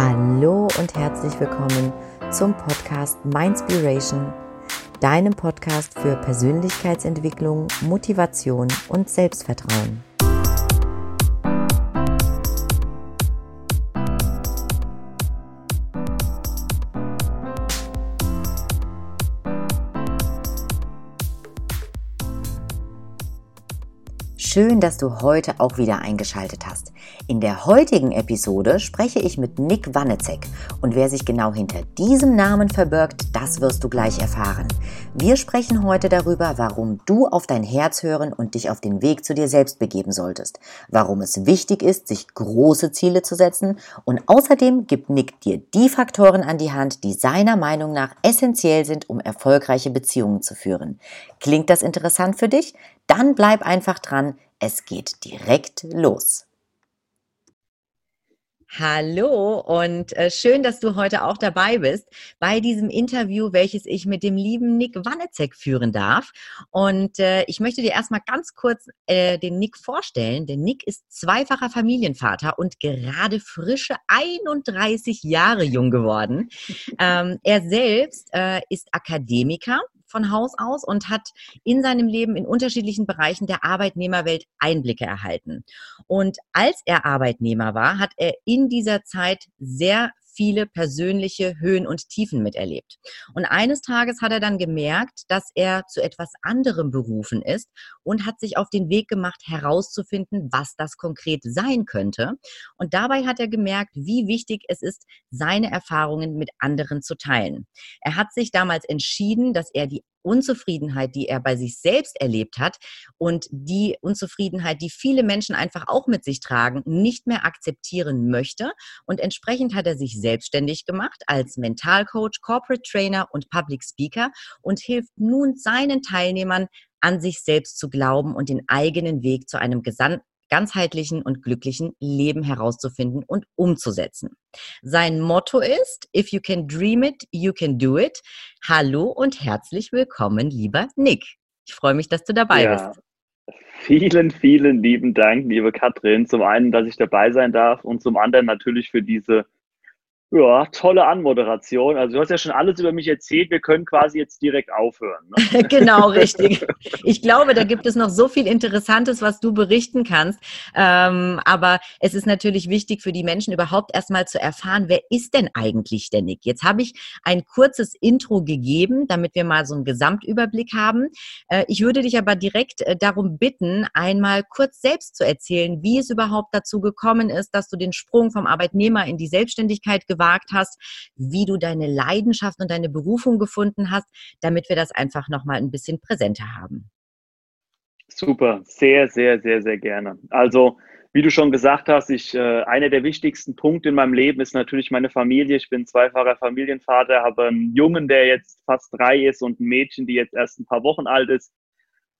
Hallo und herzlich willkommen zum Podcast Mindspiration, deinem Podcast für Persönlichkeitsentwicklung, Motivation und Selbstvertrauen. Schön, dass du heute auch wieder eingeschaltet hast. In der heutigen Episode spreche ich mit Nick Wannezek und wer sich genau hinter diesem Namen verbirgt, das wirst du gleich erfahren. Wir sprechen heute darüber, warum du auf dein Herz hören und dich auf den Weg zu dir selbst begeben solltest, warum es wichtig ist, sich große Ziele zu setzen und außerdem gibt Nick dir die Faktoren an die Hand, die seiner Meinung nach essentiell sind, um erfolgreiche Beziehungen zu führen. Klingt das interessant für dich? Dann bleib einfach dran, es geht direkt los. Hallo und äh, schön, dass du heute auch dabei bist bei diesem Interview, welches ich mit dem lieben Nick Wannezek führen darf. Und äh, ich möchte dir erstmal ganz kurz äh, den Nick vorstellen. Der Nick ist zweifacher Familienvater und gerade frische 31 Jahre jung geworden. Ähm, er selbst äh, ist Akademiker von Haus aus und hat in seinem Leben in unterschiedlichen Bereichen der Arbeitnehmerwelt Einblicke erhalten. Und als er Arbeitnehmer war, hat er in dieser Zeit sehr viele persönliche Höhen und Tiefen miterlebt. Und eines Tages hat er dann gemerkt, dass er zu etwas anderem berufen ist und hat sich auf den Weg gemacht, herauszufinden, was das konkret sein könnte. Und dabei hat er gemerkt, wie wichtig es ist, seine Erfahrungen mit anderen zu teilen. Er hat sich damals entschieden, dass er die Unzufriedenheit, die er bei sich selbst erlebt hat und die Unzufriedenheit, die viele Menschen einfach auch mit sich tragen, nicht mehr akzeptieren möchte. Und entsprechend hat er sich selbstständig gemacht als Mentalcoach, Corporate Trainer und Public Speaker und hilft nun seinen Teilnehmern, an sich selbst zu glauben und den eigenen Weg zu einem ganzheitlichen und glücklichen Leben herauszufinden und umzusetzen. Sein Motto ist, if you can dream it, you can do it. Hallo und herzlich willkommen, lieber Nick. Ich freue mich, dass du dabei ja. bist. Vielen, vielen lieben Dank, liebe Katrin. Zum einen, dass ich dabei sein darf und zum anderen natürlich für diese ja, tolle Anmoderation. Also du hast ja schon alles über mich erzählt. Wir können quasi jetzt direkt aufhören. Ne? genau, richtig. Ich glaube, da gibt es noch so viel Interessantes, was du berichten kannst. Ähm, aber es ist natürlich wichtig für die Menschen überhaupt erstmal zu erfahren, wer ist denn eigentlich der Nick? Jetzt habe ich ein kurzes Intro gegeben, damit wir mal so einen Gesamtüberblick haben. Äh, ich würde dich aber direkt äh, darum bitten, einmal kurz selbst zu erzählen, wie es überhaupt dazu gekommen ist, dass du den Sprung vom Arbeitnehmer in die Selbstständigkeit gewagt hast, wie du deine Leidenschaft und deine Berufung gefunden hast, damit wir das einfach nochmal ein bisschen präsenter haben. Super, sehr, sehr, sehr, sehr gerne. Also, wie du schon gesagt hast, ich, äh, einer der wichtigsten Punkte in meinem Leben ist natürlich meine Familie. Ich bin zweifacher Familienvater, habe einen Jungen, der jetzt fast drei ist und ein Mädchen, die jetzt erst ein paar Wochen alt ist.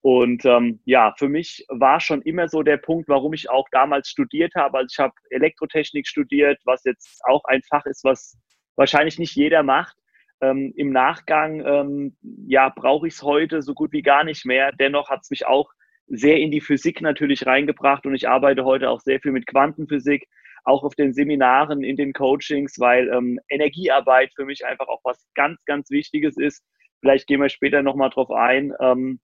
Und ähm, ja, für mich war schon immer so der Punkt, warum ich auch damals studiert habe. Also ich habe Elektrotechnik studiert, was jetzt auch ein Fach ist, was wahrscheinlich nicht jeder macht. Ähm, Im Nachgang, ähm, ja, brauche ich es heute so gut wie gar nicht mehr. Dennoch hat es mich auch sehr in die Physik natürlich reingebracht und ich arbeite heute auch sehr viel mit Quantenphysik, auch auf den Seminaren, in den Coachings, weil ähm, Energiearbeit für mich einfach auch was ganz, ganz Wichtiges ist. Vielleicht gehen wir später nochmal drauf ein. Ähm,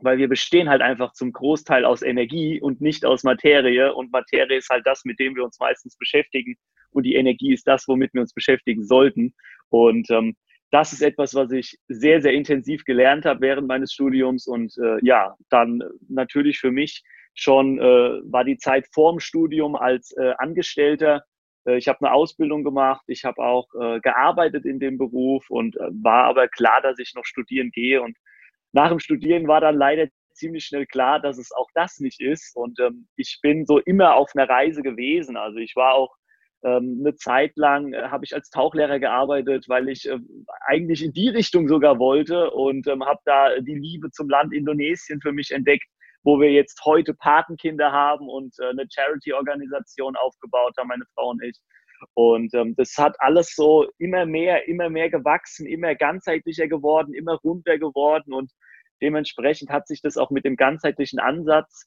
weil wir bestehen halt einfach zum Großteil aus Energie und nicht aus Materie. Und Materie ist halt das, mit dem wir uns meistens beschäftigen. Und die Energie ist das, womit wir uns beschäftigen sollten. Und ähm, das ist etwas, was ich sehr, sehr intensiv gelernt habe während meines Studiums. Und äh, ja, dann natürlich für mich schon äh, war die Zeit vorm Studium als äh, Angestellter. Äh, ich habe eine Ausbildung gemacht, ich habe auch äh, gearbeitet in dem Beruf und äh, war aber klar, dass ich noch studieren gehe. Und nach dem Studieren war dann leider ziemlich schnell klar, dass es auch das nicht ist. Und ähm, ich bin so immer auf einer Reise gewesen. Also ich war auch ähm, eine Zeit lang, äh, habe ich als Tauchlehrer gearbeitet, weil ich äh, eigentlich in die Richtung sogar wollte und ähm, habe da die Liebe zum Land Indonesien für mich entdeckt, wo wir jetzt heute Patenkinder haben und äh, eine Charity-Organisation aufgebaut haben, meine Frau und ich. Und ähm, das hat alles so immer mehr, immer mehr gewachsen, immer ganzheitlicher geworden, immer runter geworden und dementsprechend hat sich das auch mit dem ganzheitlichen Ansatz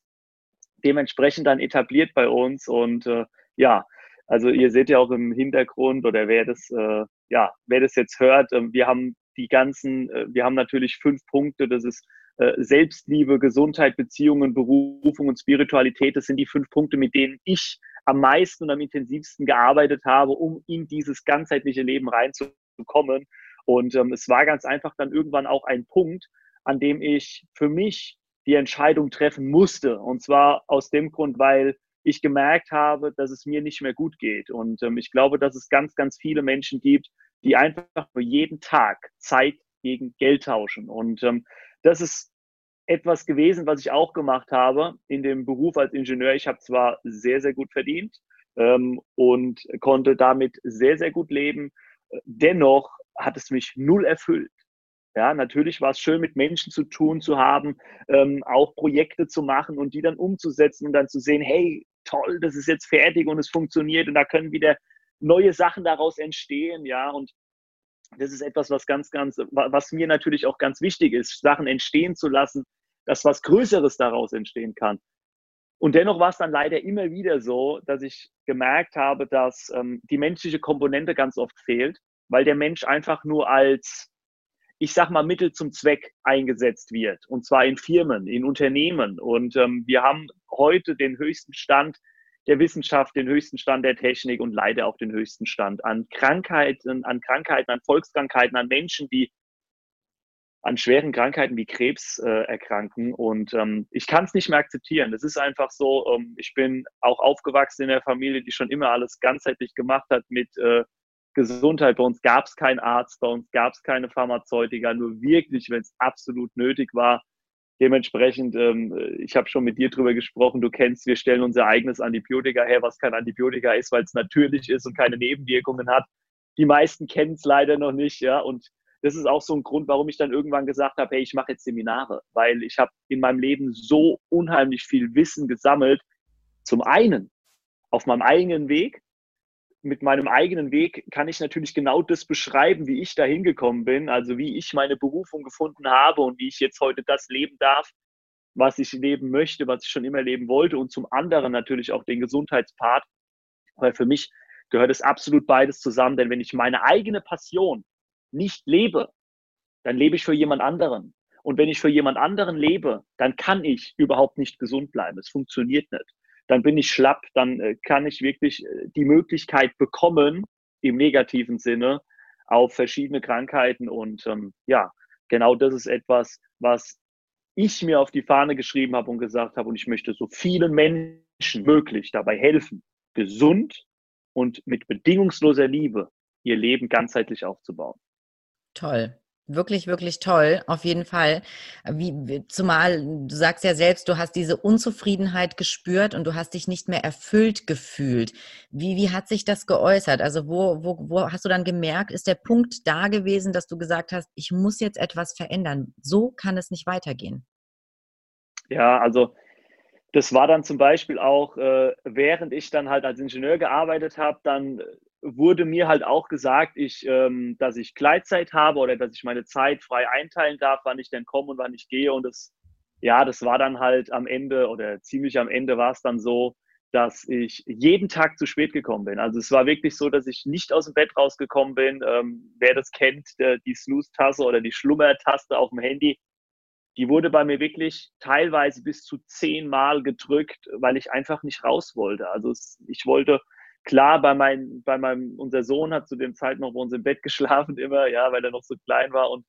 dementsprechend dann etabliert bei uns und äh, ja, Also ihr seht ja auch im Hintergrund oder wer das, äh, ja, wer das jetzt hört, äh, wir haben die ganzen, äh, wir haben natürlich fünf Punkte, das ist äh, Selbstliebe, Gesundheit, Beziehungen, Berufung und Spiritualität. Das sind die fünf Punkte, mit denen ich am meisten und am intensivsten gearbeitet habe, um in dieses ganzheitliche Leben reinzukommen. Und ähm, es war ganz einfach dann irgendwann auch ein Punkt, an dem ich für mich die Entscheidung treffen musste. Und zwar aus dem Grund, weil ich gemerkt habe, dass es mir nicht mehr gut geht. Und ähm, ich glaube, dass es ganz, ganz viele Menschen gibt, die einfach nur jeden Tag Zeit gegen Geld tauschen. Und ähm, das ist etwas gewesen, was ich auch gemacht habe in dem Beruf als Ingenieur. Ich habe zwar sehr, sehr gut verdient ähm, und konnte damit sehr, sehr gut leben. Dennoch hat es mich null erfüllt. Ja, natürlich war es schön, mit Menschen zu tun zu haben, ähm, auch Projekte zu machen und die dann umzusetzen und dann zu sehen, hey, toll, das ist jetzt fertig und es funktioniert und da können wieder neue Sachen daraus entstehen, ja, und das ist etwas, was ganz, ganz, was mir natürlich auch ganz wichtig ist, Sachen entstehen zu lassen, dass was Größeres daraus entstehen kann. Und dennoch war es dann leider immer wieder so, dass ich gemerkt habe, dass ähm, die menschliche Komponente ganz oft fehlt, weil der Mensch einfach nur als, ich sag mal, Mittel zum Zweck eingesetzt wird. Und zwar in Firmen, in Unternehmen. Und ähm, wir haben heute den höchsten Stand der Wissenschaft, den höchsten Stand der Technik und leider auch den höchsten Stand an Krankheiten, an Krankheiten, an Volkskrankheiten, an Menschen, die an schweren Krankheiten wie Krebs äh, erkranken. Und ähm, ich kann es nicht mehr akzeptieren. Das ist einfach so, ähm, ich bin auch aufgewachsen in der Familie, die schon immer alles ganzheitlich gemacht hat mit äh, Gesundheit. Bei uns gab es keinen Arzt, bei uns gab es keine Pharmazeutika, nur wirklich, wenn es absolut nötig war. Dementsprechend, ähm, ich habe schon mit dir drüber gesprochen, du kennst, wir stellen unser eigenes Antibiotika her, was kein Antibiotika ist, weil es natürlich ist und keine Nebenwirkungen hat. Die meisten kennen es leider noch nicht, ja, und das ist auch so ein Grund, warum ich dann irgendwann gesagt habe, hey, ich mache jetzt Seminare, weil ich habe in meinem Leben so unheimlich viel Wissen gesammelt. Zum einen auf meinem eigenen Weg. Mit meinem eigenen Weg kann ich natürlich genau das beschreiben, wie ich da hingekommen bin, also wie ich meine Berufung gefunden habe und wie ich jetzt heute das leben darf, was ich leben möchte, was ich schon immer leben wollte. Und zum anderen natürlich auch den Gesundheitspart, weil für mich gehört es absolut beides zusammen, denn wenn ich meine eigene Passion nicht lebe, dann lebe ich für jemand anderen. Und wenn ich für jemand anderen lebe, dann kann ich überhaupt nicht gesund bleiben. Es funktioniert nicht. Dann bin ich schlapp, dann äh, kann ich wirklich äh, die Möglichkeit bekommen, im negativen Sinne, auf verschiedene Krankheiten. Und ähm, ja, genau das ist etwas, was ich mir auf die Fahne geschrieben habe und gesagt habe, und ich möchte so vielen Menschen möglich dabei helfen, gesund und mit bedingungsloser Liebe ihr Leben ganzheitlich aufzubauen. Toll. Wirklich, wirklich toll, auf jeden Fall. Wie, zumal du sagst ja selbst, du hast diese Unzufriedenheit gespürt und du hast dich nicht mehr erfüllt gefühlt. Wie, wie hat sich das geäußert? Also wo, wo, wo hast du dann gemerkt, ist der Punkt da gewesen, dass du gesagt hast, ich muss jetzt etwas verändern? So kann es nicht weitergehen. Ja, also das war dann zum Beispiel auch, äh, während ich dann halt als Ingenieur gearbeitet habe, dann wurde mir halt auch gesagt, ich, ähm, dass ich Gleitzeit habe oder dass ich meine Zeit frei einteilen darf, wann ich denn komme und wann ich gehe. Und das, ja, das war dann halt am Ende oder ziemlich am Ende war es dann so, dass ich jeden Tag zu spät gekommen bin. Also es war wirklich so, dass ich nicht aus dem Bett rausgekommen bin. Ähm, wer das kennt, der, die Snooze-Taste oder die Schlummer-Taste auf dem Handy, die wurde bei mir wirklich teilweise bis zu zehnmal gedrückt, weil ich einfach nicht raus wollte. Also es, ich wollte Klar, bei, mein, bei meinem, unser Sohn hat zu dem Zeit noch bei uns im Bett geschlafen immer, ja, weil er noch so klein war. Und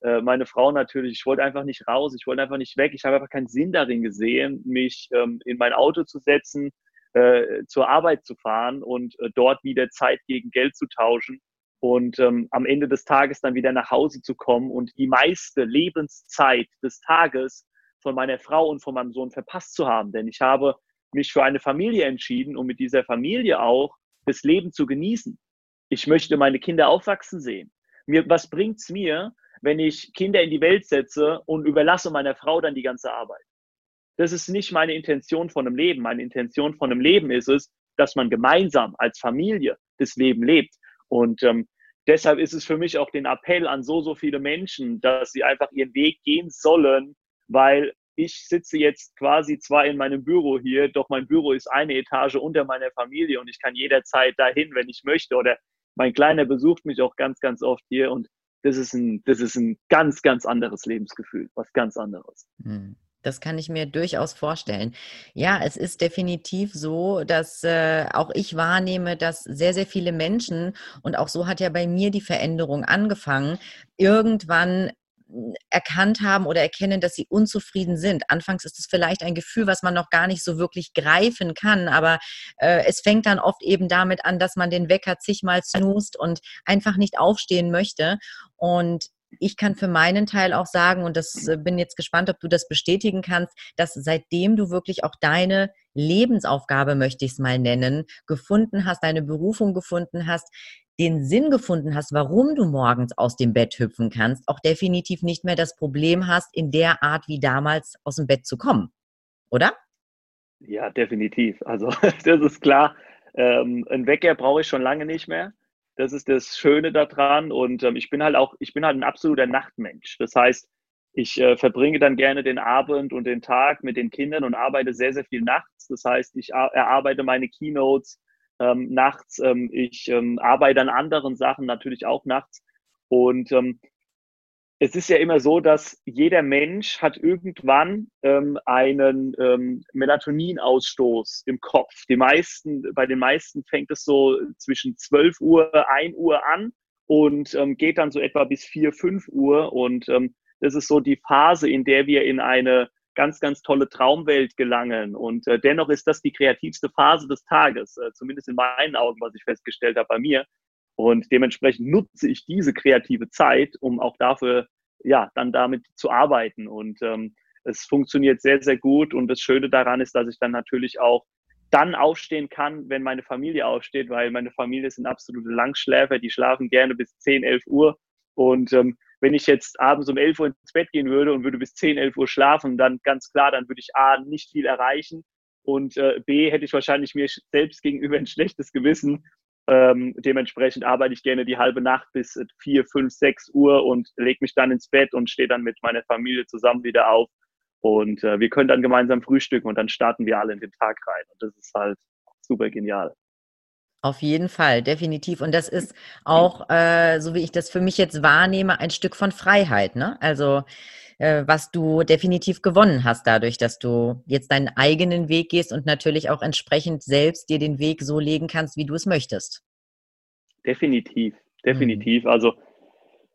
äh, meine Frau natürlich, ich wollte einfach nicht raus, ich wollte einfach nicht weg, ich habe einfach keinen Sinn darin gesehen, mich ähm, in mein Auto zu setzen, äh, zur Arbeit zu fahren und äh, dort wieder Zeit gegen Geld zu tauschen und ähm, am Ende des Tages dann wieder nach Hause zu kommen und die meiste Lebenszeit des Tages von meiner Frau und von meinem Sohn verpasst zu haben. Denn ich habe mich für eine Familie entschieden, um mit dieser Familie auch das Leben zu genießen. Ich möchte meine Kinder aufwachsen sehen. Mir, was bringt's mir, wenn ich Kinder in die Welt setze und überlasse meiner Frau dann die ganze Arbeit? Das ist nicht meine Intention von einem Leben. Meine Intention von einem Leben ist es, dass man gemeinsam als Familie das Leben lebt. Und ähm, deshalb ist es für mich auch den Appell an so, so viele Menschen, dass sie einfach ihren Weg gehen sollen, weil ich sitze jetzt quasi zwar in meinem Büro hier, doch mein Büro ist eine Etage unter meiner Familie und ich kann jederzeit dahin, wenn ich möchte. Oder mein Kleiner besucht mich auch ganz, ganz oft hier und das ist ein, das ist ein ganz, ganz anderes Lebensgefühl, was ganz anderes. Hm. Das kann ich mir durchaus vorstellen. Ja, es ist definitiv so, dass äh, auch ich wahrnehme, dass sehr, sehr viele Menschen, und auch so hat ja bei mir die Veränderung angefangen, irgendwann erkannt haben oder erkennen, dass sie unzufrieden sind. Anfangs ist es vielleicht ein Gefühl, was man noch gar nicht so wirklich greifen kann, aber äh, es fängt dann oft eben damit an, dass man den Wecker zigmal snoost und einfach nicht aufstehen möchte. Und ich kann für meinen Teil auch sagen, und das äh, bin jetzt gespannt, ob du das bestätigen kannst, dass seitdem du wirklich auch deine Lebensaufgabe, möchte ich es mal nennen, gefunden hast, deine Berufung gefunden hast, den Sinn gefunden hast, warum du morgens aus dem Bett hüpfen kannst, auch definitiv nicht mehr das Problem hast, in der Art wie damals aus dem Bett zu kommen. Oder? Ja, definitiv. Also das ist klar. Ähm, ein Wecker brauche ich schon lange nicht mehr. Das ist das Schöne daran. Und ähm, ich bin halt auch, ich bin halt ein absoluter Nachtmensch. Das heißt, ich äh, verbringe dann gerne den Abend und den Tag mit den Kindern und arbeite sehr, sehr viel nachts. Das heißt, ich erarbeite meine Keynotes ähm, nachts. Ähm, ich ähm, arbeite an anderen Sachen natürlich auch nachts. Und ähm, es ist ja immer so, dass jeder Mensch hat irgendwann ähm, einen ähm, Melatoninausstoß im Kopf. Die meisten, bei den meisten fängt es so zwischen 12 Uhr, 1 Uhr an und ähm, geht dann so etwa bis 4, 5 Uhr. Und ähm, das ist so die Phase, in der wir in eine ganz, ganz tolle Traumwelt gelangen. Und äh, dennoch ist das die kreativste Phase des Tages, äh, zumindest in meinen Augen, was ich festgestellt habe bei mir. Und dementsprechend nutze ich diese kreative Zeit, um auch dafür, ja, dann damit zu arbeiten. Und ähm, es funktioniert sehr, sehr gut. Und das Schöne daran ist, dass ich dann natürlich auch dann aufstehen kann, wenn meine Familie aufsteht, weil meine Familie sind absolute Langschläfer, die schlafen gerne bis 10, 11 Uhr. Und ähm, wenn ich jetzt abends um 11 Uhr ins Bett gehen würde und würde bis 10, 11 Uhr schlafen, dann ganz klar, dann würde ich A, nicht viel erreichen und äh, B, hätte ich wahrscheinlich mir selbst gegenüber ein schlechtes Gewissen, ähm, dementsprechend arbeite ich gerne die halbe Nacht bis vier, fünf, sechs Uhr und lege mich dann ins Bett und stehe dann mit meiner Familie zusammen wieder auf. Und äh, wir können dann gemeinsam frühstücken und dann starten wir alle in den Tag rein. Und das ist halt super genial. Auf jeden Fall, definitiv. Und das ist auch, äh, so wie ich das für mich jetzt wahrnehme, ein Stück von Freiheit. Ne? Also äh, was du definitiv gewonnen hast dadurch, dass du jetzt deinen eigenen Weg gehst und natürlich auch entsprechend selbst dir den Weg so legen kannst, wie du es möchtest. Definitiv, definitiv. Mhm. Also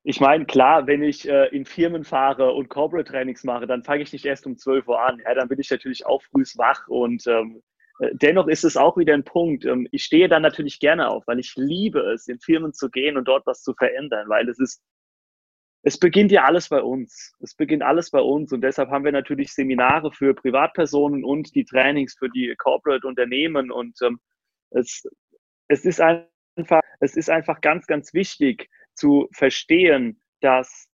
ich meine, klar, wenn ich äh, in Firmen fahre und Corporate Trainings mache, dann fange ich nicht erst um 12 Uhr an. Ja, dann bin ich natürlich auch früh wach und ähm, äh, dennoch ist es auch wieder ein Punkt. Ähm, ich stehe dann natürlich gerne auf, weil ich liebe es, in Firmen zu gehen und dort was zu verändern, weil es ist es beginnt ja alles bei uns. Es beginnt alles bei uns und deshalb haben wir natürlich Seminare für Privatpersonen und die Trainings für die Corporate Unternehmen und ähm, es, es ist einfach, es ist einfach ganz, ganz wichtig zu verstehen, dass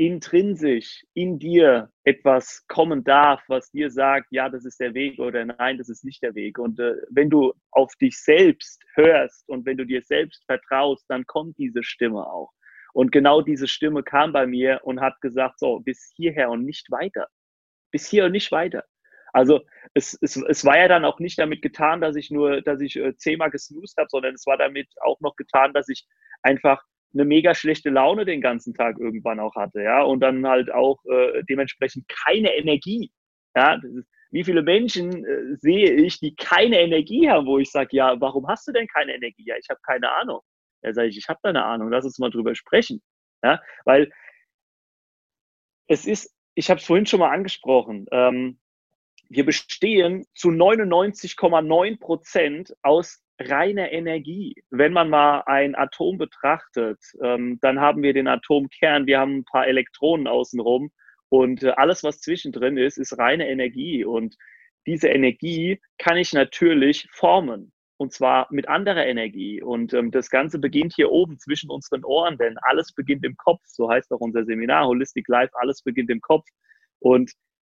intrinsisch in dir etwas kommen darf, was dir sagt, ja, das ist der Weg oder nein, das ist nicht der Weg. Und äh, wenn du auf dich selbst hörst und wenn du dir selbst vertraust, dann kommt diese Stimme auch. Und genau diese Stimme kam bei mir und hat gesagt, so, bis hierher und nicht weiter. Bis hier und nicht weiter. Also es, es, es war ja dann auch nicht damit getan, dass ich nur, dass ich äh, zehnmal gesnoost habe, sondern es war damit auch noch getan, dass ich einfach eine mega schlechte Laune den ganzen Tag irgendwann auch hatte, ja, und dann halt auch äh, dementsprechend keine Energie. Ja, wie viele Menschen äh, sehe ich, die keine Energie haben, wo ich sage, ja, warum hast du denn keine Energie? Ja, ich habe keine Ahnung. Ja, sage ich, ich habe da eine Ahnung, lass uns mal drüber sprechen. Ja, weil es ist, ich habe es vorhin schon mal angesprochen, ähm, wir bestehen zu 99,9 Prozent aus reiner Energie. Wenn man mal ein Atom betrachtet, ähm, dann haben wir den Atomkern, wir haben ein paar Elektronen außenrum und äh, alles, was zwischendrin ist, ist reine Energie. Und diese Energie kann ich natürlich formen und zwar mit anderer Energie. Und ähm, das Ganze beginnt hier oben zwischen unseren Ohren, denn alles beginnt im Kopf. So heißt auch unser Seminar Holistic Life, alles beginnt im Kopf. Und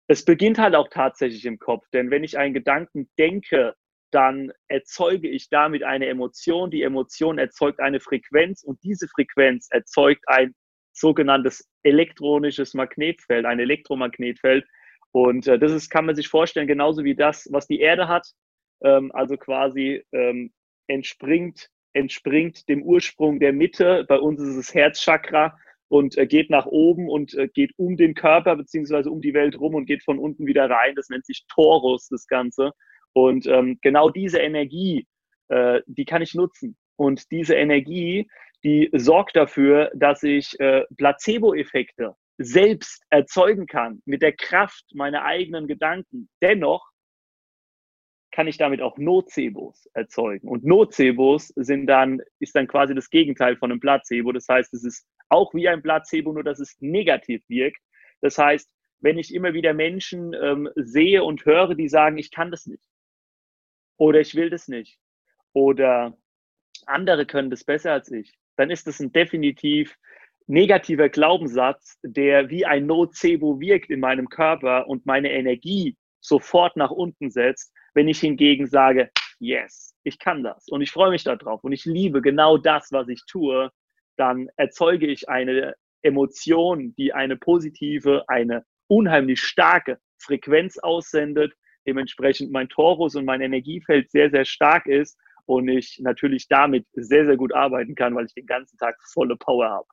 es beginnt halt auch tatsächlich im Kopf, denn wenn ich einen Gedanken denke, dann erzeuge ich damit eine Emotion. Die Emotion erzeugt eine Frequenz und diese Frequenz erzeugt ein sogenanntes elektronisches Magnetfeld, ein Elektromagnetfeld. Und äh, das ist, kann man sich vorstellen, genauso wie das, was die Erde hat. Ähm, also quasi ähm, entspringt, entspringt dem Ursprung der Mitte. Bei uns ist es Herzchakra und äh, geht nach oben und äh, geht um den Körper beziehungsweise um die Welt rum und geht von unten wieder rein. Das nennt sich Torus, das Ganze. Und ähm, genau diese Energie, äh, die kann ich nutzen. Und diese Energie, die sorgt dafür, dass ich äh, Placebo-Effekte selbst erzeugen kann mit der Kraft meiner eigenen Gedanken. Dennoch kann ich damit auch Nocebos erzeugen. Und Nocebos sind dann, ist dann quasi das Gegenteil von einem Placebo. Das heißt, es ist auch wie ein Placebo, nur dass es negativ wirkt. Das heißt, wenn ich immer wieder Menschen ähm, sehe und höre, die sagen, ich kann das nicht oder ich will das nicht oder andere können das besser als ich, dann ist das ein definitiv negativer Glaubenssatz, der wie ein Nocebo wirkt in meinem Körper und meine Energie sofort nach unten setzt, wenn ich hingegen sage, yes, ich kann das und ich freue mich darauf und ich liebe genau das, was ich tue, dann erzeuge ich eine Emotion, die eine positive, eine unheimlich starke Frequenz aussendet, dementsprechend mein Torus und mein Energiefeld sehr, sehr stark ist und ich natürlich damit sehr, sehr gut arbeiten kann, weil ich den ganzen Tag volle Power habe.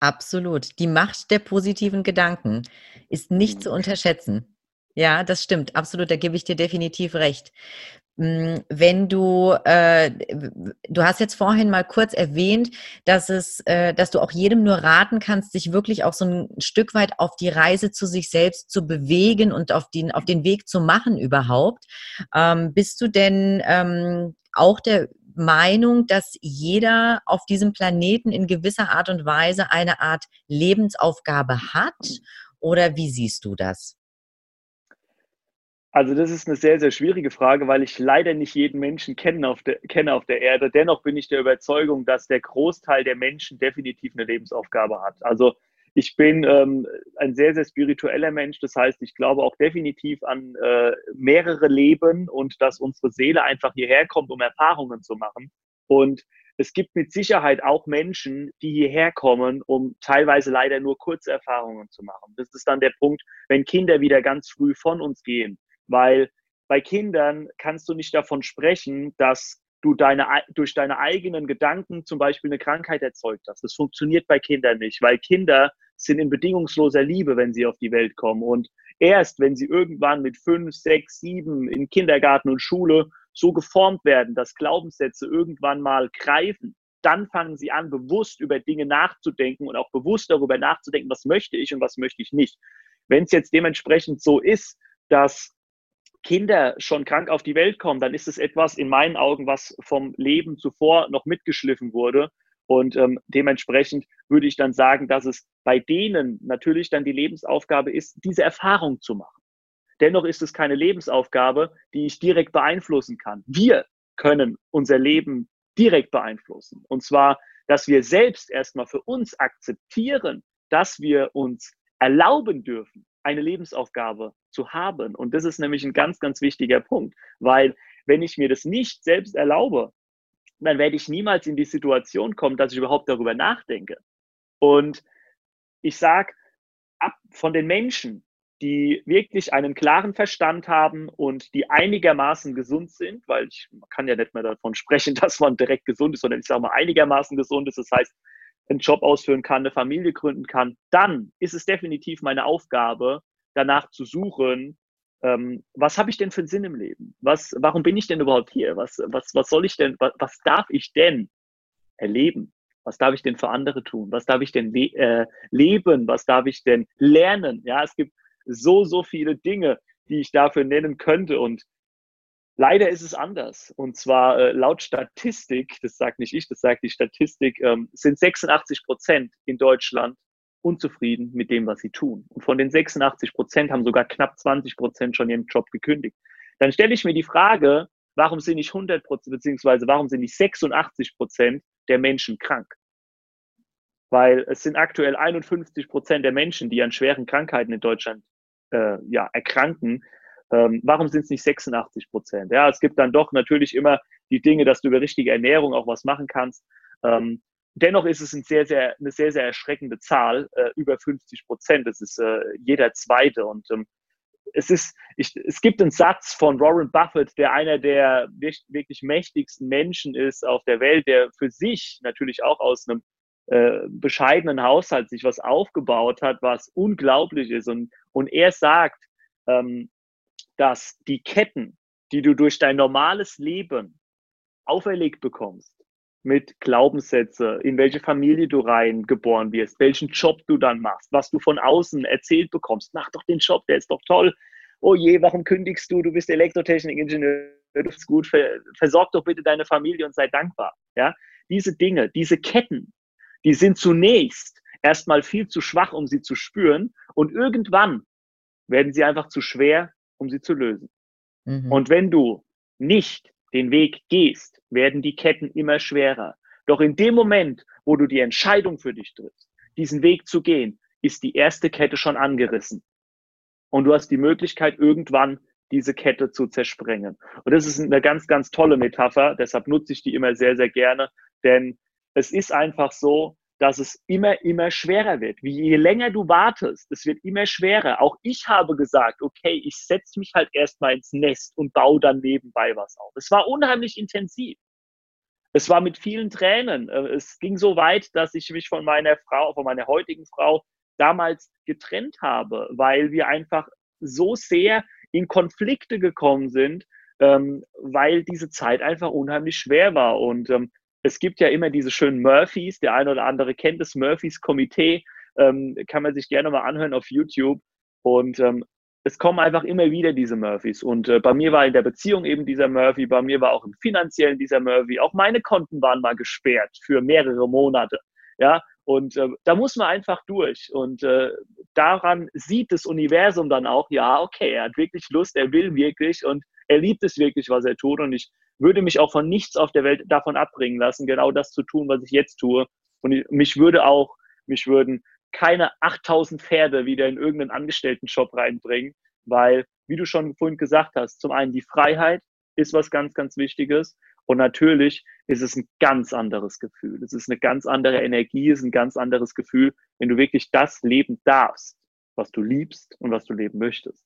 Absolut. Die Macht der positiven Gedanken ist nicht zu mhm. unterschätzen. Ja, das stimmt. Absolut. Da gebe ich dir definitiv recht. Hm, wenn du, äh, du hast jetzt vorhin mal kurz erwähnt, dass es, äh, dass du auch jedem nur raten kannst, sich wirklich auch so ein Stück weit auf die Reise zu sich selbst zu bewegen und auf den, auf den Weg zu machen überhaupt. Ähm, bist du denn ähm, auch der Meinung, dass jeder auf diesem Planeten in gewisser Art und Weise eine Art Lebensaufgabe hat? Oder wie siehst du das? Also das ist eine sehr, sehr schwierige Frage, weil ich leider nicht jeden Menschen kenne auf, der, kenne auf der Erde. Dennoch bin ich der Überzeugung, dass der Großteil der Menschen definitiv eine Lebensaufgabe hat. Also ich bin ähm, ein sehr, sehr spiritueller Mensch. Das heißt, ich glaube auch definitiv an äh, mehrere Leben und dass unsere Seele einfach hierher kommt, um Erfahrungen zu machen. Und es gibt mit Sicherheit auch Menschen, die hierher kommen, um teilweise leider nur kurze Erfahrungen zu machen. Das ist dann der Punkt, wenn Kinder wieder ganz früh von uns gehen weil bei Kindern kannst du nicht davon sprechen, dass du deine, durch deine eigenen Gedanken zum Beispiel eine Krankheit erzeugt hast. Das funktioniert bei Kindern nicht, weil Kinder sind in bedingungsloser Liebe, wenn sie auf die Welt kommen. Und erst wenn sie irgendwann mit fünf, sechs, sieben in Kindergarten und Schule so geformt werden, dass Glaubenssätze irgendwann mal greifen, dann fangen sie an, bewusst über Dinge nachzudenken und auch bewusst darüber nachzudenken, was möchte ich und was möchte ich nicht. Wenn es jetzt dementsprechend so ist, dass Kinder schon krank auf die Welt kommen, dann ist es etwas in meinen Augen, was vom Leben zuvor noch mitgeschliffen wurde. Und ähm, dementsprechend würde ich dann sagen, dass es bei denen natürlich dann die Lebensaufgabe ist, diese Erfahrung zu machen. Dennoch ist es keine Lebensaufgabe, die ich direkt beeinflussen kann. Wir können unser Leben direkt beeinflussen. Und zwar, dass wir selbst erstmal für uns akzeptieren, dass wir uns erlauben dürfen, eine Lebensaufgabe zu haben. Und das ist nämlich ein ganz, ganz wichtiger Punkt, weil wenn ich mir das nicht selbst erlaube, dann werde ich niemals in die Situation kommen, dass ich überhaupt darüber nachdenke. Und ich sage, ab von den Menschen, die wirklich einen klaren Verstand haben und die einigermaßen gesund sind, weil ich kann ja nicht mehr davon sprechen, dass man direkt gesund ist, sondern ich sage mal einigermaßen gesund ist. Das heißt, einen Job ausführen kann, eine Familie gründen kann, dann ist es definitiv meine Aufgabe, danach zu suchen, ähm, was habe ich denn für einen Sinn im Leben? Was, warum bin ich denn überhaupt hier? Was, was, was soll ich denn, was, was darf ich denn erleben? Was darf ich denn für andere tun? Was darf ich denn le äh, leben? Was darf ich denn lernen? Ja, es gibt so, so viele Dinge, die ich dafür nennen könnte. Und Leider ist es anders. Und zwar äh, laut Statistik, das sagt nicht ich, das sagt die Statistik, ähm, sind 86 Prozent in Deutschland unzufrieden mit dem, was sie tun. Und von den 86 Prozent haben sogar knapp 20 Prozent schon ihren Job gekündigt. Dann stelle ich mir die Frage, warum sind nicht 100 Prozent, beziehungsweise warum sind nicht 86 Prozent der Menschen krank? Weil es sind aktuell 51 Prozent der Menschen, die an schweren Krankheiten in Deutschland äh, ja, erkranken, ähm, warum sind es nicht 86 Prozent? Ja, es gibt dann doch natürlich immer die Dinge, dass du über richtige Ernährung auch was machen kannst. Ähm, dennoch ist es ein sehr, sehr, eine sehr, sehr erschreckende Zahl, äh, über 50 Prozent. Das ist äh, jeder Zweite. Und ähm, es ist, ich, es gibt einen Satz von Warren Buffett, der einer der wirklich mächtigsten Menschen ist auf der Welt, der für sich natürlich auch aus einem äh, bescheidenen Haushalt sich was aufgebaut hat, was unglaublich ist. Und, und er sagt, ähm, dass die Ketten, die du durch dein normales Leben auferlegt bekommst, mit Glaubenssätze, in welche Familie du reingeboren wirst, welchen Job du dann machst, was du von außen erzählt bekommst. Mach doch den Job, der ist doch toll. Oh je, warum kündigst du? Du bist Elektrotechnikingenieur, du bist gut. Versorg doch bitte deine Familie und sei dankbar. Ja, diese Dinge, diese Ketten, die sind zunächst erstmal viel zu schwach, um sie zu spüren und irgendwann werden sie einfach zu schwer, um sie zu lösen. Mhm. Und wenn du nicht den Weg gehst, werden die Ketten immer schwerer. Doch in dem Moment, wo du die Entscheidung für dich triffst, diesen Weg zu gehen, ist die erste Kette schon angerissen. Und du hast die Möglichkeit, irgendwann diese Kette zu zersprengen. Und das ist eine ganz, ganz tolle Metapher. Deshalb nutze ich die immer sehr, sehr gerne. Denn es ist einfach so, dass es immer, immer schwerer wird. Wie je länger du wartest, es wird immer schwerer. Auch ich habe gesagt, okay, ich setze mich halt erstmal ins Nest und baue dann nebenbei was auf. Es war unheimlich intensiv. Es war mit vielen Tränen. Äh, es ging so weit, dass ich mich von meiner Frau, von meiner heutigen Frau damals getrennt habe, weil wir einfach so sehr in Konflikte gekommen sind, ähm, weil diese Zeit einfach unheimlich schwer war. Und ähm, es gibt ja immer diese schönen Murphys, der eine oder andere kennt das Murphys Komitee, ähm, kann man sich gerne mal anhören auf YouTube. Und ähm, es kommen einfach immer wieder diese Murphys. Und äh, bei mir war in der Beziehung eben dieser Murphy, bei mir war auch im finanziellen dieser Murphy. Auch meine Konten waren mal gesperrt für mehrere Monate. Ja, und äh, da muss man einfach durch. Und äh, daran sieht das Universum dann auch, ja, okay, er hat wirklich Lust, er will wirklich und er liebt es wirklich, was er tut. Und ich würde mich auch von nichts auf der Welt davon abbringen lassen, genau das zu tun, was ich jetzt tue. Und ich, mich würde auch, mich würden keine 8000 Pferde wieder in irgendeinen Angestelltenjob reinbringen, weil, wie du schon vorhin gesagt hast, zum einen die Freiheit ist was ganz, ganz Wichtiges. Und natürlich ist es ein ganz anderes Gefühl. Es ist eine ganz andere Energie, es ist ein ganz anderes Gefühl, wenn du wirklich das leben darfst, was du liebst und was du leben möchtest.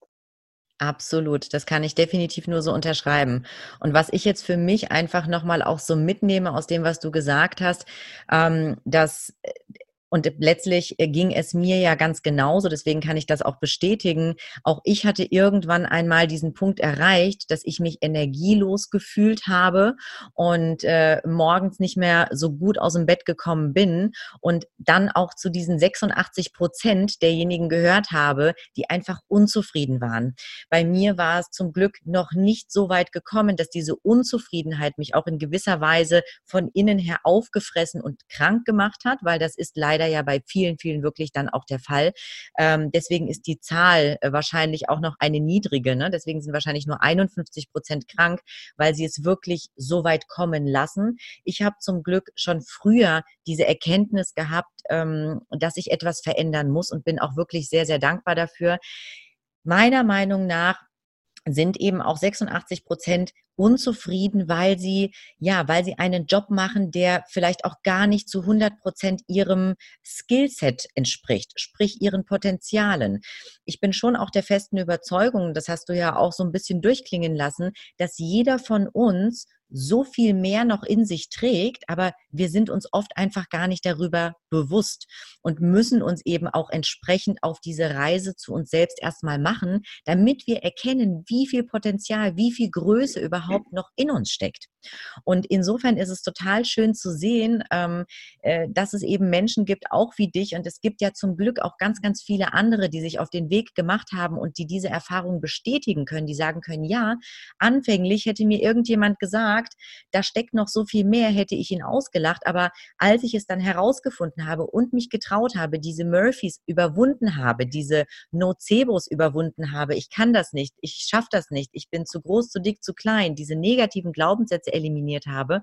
Absolut, das kann ich definitiv nur so unterschreiben. Und was ich jetzt für mich einfach nochmal auch so mitnehme aus dem, was du gesagt hast, ähm, dass äh, und letztlich äh, ging es mir ja ganz genauso, deswegen kann ich das auch bestätigen. Auch ich hatte irgendwann einmal diesen Punkt erreicht, dass ich mich energielos gefühlt habe und äh, morgens nicht mehr so gut aus dem Bett gekommen bin und dann auch zu diesen 86 Prozent derjenigen gehört habe, die einfach unzufrieden waren. Bei mir war es zum Glück noch nicht so weit gekommen, dass diese Unzufriedenheit mich auch in gewisser Weise von innen her aufgefressen und krank gemacht hat, weil das ist leider leider ja bei vielen, vielen wirklich dann auch der Fall. Ähm, deswegen ist die Zahl äh, wahrscheinlich auch noch eine niedrige. Ne? Deswegen sind wahrscheinlich nur 51 Prozent krank, weil sie es wirklich so weit kommen lassen. Ich habe zum Glück schon früher diese Erkenntnis gehabt, ähm, dass ich etwas verändern muss und bin auch wirklich sehr, sehr dankbar dafür. Meiner Meinung nach sind eben auch 86 Prozent unzufrieden, weil sie, ja, weil sie einen Job machen, der vielleicht auch gar nicht zu 100 Prozent ihrem Skillset entspricht, sprich ihren Potenzialen. Ich bin schon auch der festen Überzeugung, das hast du ja auch so ein bisschen durchklingen lassen, dass jeder von uns so viel mehr noch in sich trägt, aber wir sind uns oft einfach gar nicht darüber bewusst und müssen uns eben auch entsprechend auf diese Reise zu uns selbst erstmal machen, damit wir erkennen, wie viel Potenzial, wie viel Größe überhaupt noch in uns steckt. Und insofern ist es total schön zu sehen, ähm, äh, dass es eben Menschen gibt, auch wie dich. Und es gibt ja zum Glück auch ganz, ganz viele andere, die sich auf den Weg gemacht haben und die diese Erfahrung bestätigen können, die sagen können, ja, anfänglich hätte mir irgendjemand gesagt, da steckt noch so viel mehr, hätte ich ihn ausgelacht. Aber als ich es dann herausgefunden habe und mich getraut habe, diese Murphys überwunden habe, diese Nocebos überwunden habe, ich kann das nicht, ich schaffe das nicht, ich bin zu groß, zu dick, zu klein, diese negativen Glaubenssätze eliminiert habe,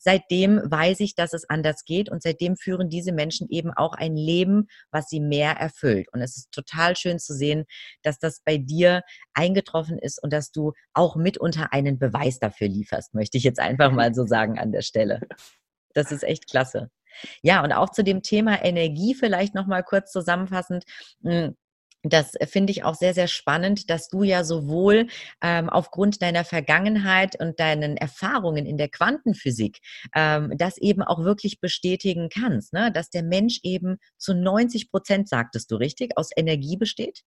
seitdem weiß ich, dass es anders geht und seitdem führen diese Menschen eben auch ein Leben, was sie mehr erfüllt. Und es ist total schön zu sehen, dass das bei dir eingetroffen ist und dass du auch mitunter einen Beweis dafür lieferst, möchte ich jetzt einfach mal so sagen an der Stelle. Das ist echt klasse. Ja, und auch zu dem Thema Energie vielleicht noch mal kurz zusammenfassend. Das finde ich auch sehr, sehr spannend, dass du ja sowohl ähm, aufgrund deiner Vergangenheit und deinen Erfahrungen in der Quantenphysik ähm, das eben auch wirklich bestätigen kannst, ne? dass der Mensch eben zu 90 Prozent, sagtest du richtig, aus Energie besteht?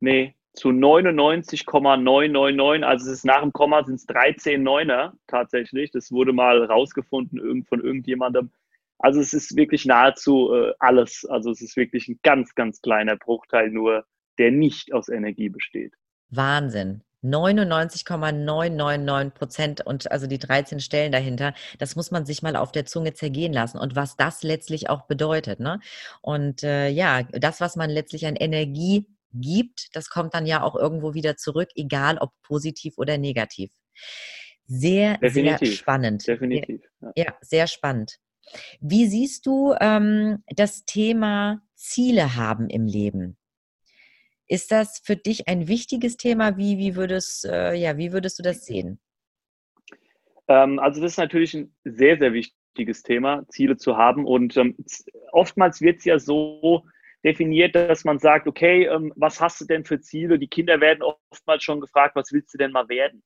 Nee, zu 99,999, also es ist nach dem Komma sind es 13 Neuner tatsächlich. Das wurde mal rausgefunden von irgendjemandem. Also es ist wirklich nahezu äh, alles. Also es ist wirklich ein ganz, ganz kleiner Bruchteil nur, der nicht aus Energie besteht. Wahnsinn. 99,999 Prozent und also die 13 Stellen dahinter, das muss man sich mal auf der Zunge zergehen lassen und was das letztlich auch bedeutet. Ne? Und äh, ja, das, was man letztlich an Energie gibt, das kommt dann ja auch irgendwo wieder zurück, egal ob positiv oder negativ. Sehr, Definitiv. sehr spannend. Definitiv. Ja. ja, sehr spannend. Wie siehst du ähm, das Thema Ziele haben im Leben? Ist das für dich ein wichtiges Thema? Wie, wie, würdest, äh, ja, wie würdest du das sehen? Ähm, also das ist natürlich ein sehr, sehr wichtiges Thema, Ziele zu haben. Und ähm, oftmals wird es ja so definiert, dass man sagt, okay, ähm, was hast du denn für Ziele? Die Kinder werden oftmals schon gefragt, was willst du denn mal werden?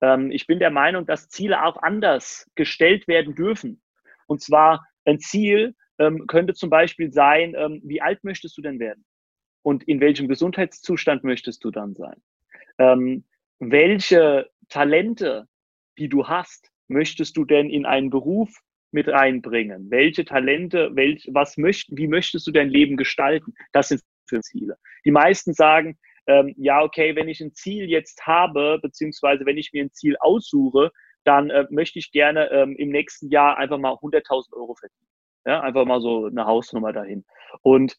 Ähm, ich bin der Meinung, dass Ziele auch anders gestellt werden dürfen. Und zwar ein Ziel ähm, könnte zum Beispiel sein, ähm, wie alt möchtest du denn werden? Und in welchem Gesundheitszustand möchtest du dann sein? Ähm, welche Talente, die du hast, möchtest du denn in einen Beruf mit reinbringen? Welche Talente, welch, was möcht, wie möchtest du dein Leben gestalten? Das sind für Ziele. Die meisten sagen, ähm, ja, okay, wenn ich ein Ziel jetzt habe, beziehungsweise wenn ich mir ein Ziel aussuche, dann äh, möchte ich gerne ähm, im nächsten Jahr einfach mal 100.000 Euro verdienen. Ja, einfach mal so eine Hausnummer dahin. Und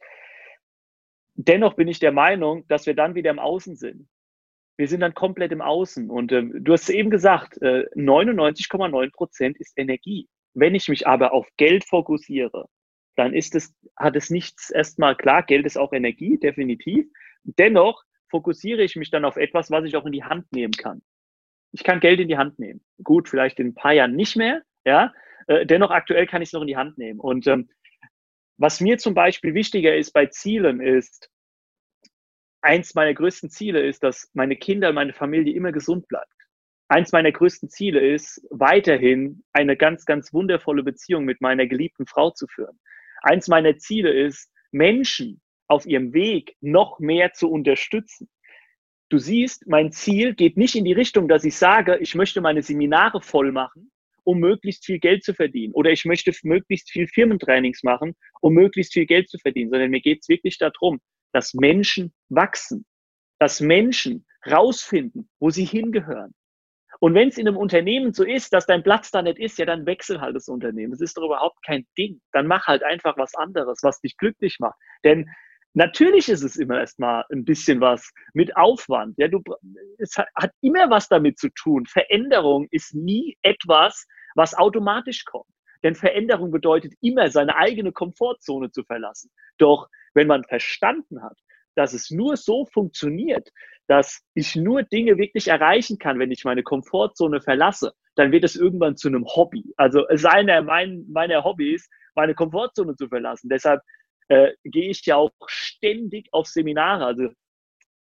dennoch bin ich der Meinung, dass wir dann wieder im Außen sind. Wir sind dann komplett im Außen. Und ähm, du hast eben gesagt, äh, 99,9 Prozent ist Energie. Wenn ich mich aber auf Geld fokussiere, dann ist es, hat es nichts erstmal klar, Geld ist auch Energie, definitiv. Dennoch fokussiere ich mich dann auf etwas, was ich auch in die Hand nehmen kann ich kann Geld in die Hand nehmen. Gut, vielleicht in ein paar Jahren nicht mehr, ja. Äh, dennoch aktuell kann ich es noch in die Hand nehmen. Und ähm, was mir zum Beispiel wichtiger ist bei Zielen ist, eins meiner größten Ziele ist, dass meine Kinder, meine Familie immer gesund bleibt. Eins meiner größten Ziele ist, weiterhin eine ganz, ganz wundervolle Beziehung mit meiner geliebten Frau zu führen. Eins meiner Ziele ist, Menschen auf ihrem Weg noch mehr zu unterstützen du siehst, mein Ziel geht nicht in die Richtung, dass ich sage, ich möchte meine Seminare voll machen, um möglichst viel Geld zu verdienen. Oder ich möchte möglichst viel Firmentrainings machen, um möglichst viel Geld zu verdienen. Sondern mir geht es wirklich darum, dass Menschen wachsen, dass Menschen rausfinden, wo sie hingehören. Und wenn es in einem Unternehmen so ist, dass dein Platz da nicht ist, ja, dann wechsel halt das Unternehmen. Das ist doch überhaupt kein Ding. Dann mach halt einfach was anderes, was dich glücklich macht. Denn Natürlich ist es immer erstmal ein bisschen was mit Aufwand. Ja, du, es hat immer was damit zu tun. Veränderung ist nie etwas, was automatisch kommt. Denn Veränderung bedeutet immer, seine eigene Komfortzone zu verlassen. Doch wenn man verstanden hat, dass es nur so funktioniert, dass ich nur Dinge wirklich erreichen kann, wenn ich meine Komfortzone verlasse, dann wird es irgendwann zu einem Hobby. Also seiner mein, meiner Hobbys, meine Komfortzone zu verlassen. Deshalb äh, gehe ich ja auch ständig auf Seminare. Also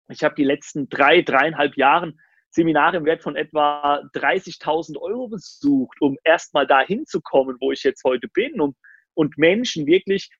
ich habe die letzten drei, dreieinhalb Jahren Seminare im Wert von etwa 30.000 Euro besucht, um erstmal dahin zu kommen, wo ich jetzt heute bin und, und Menschen wirklich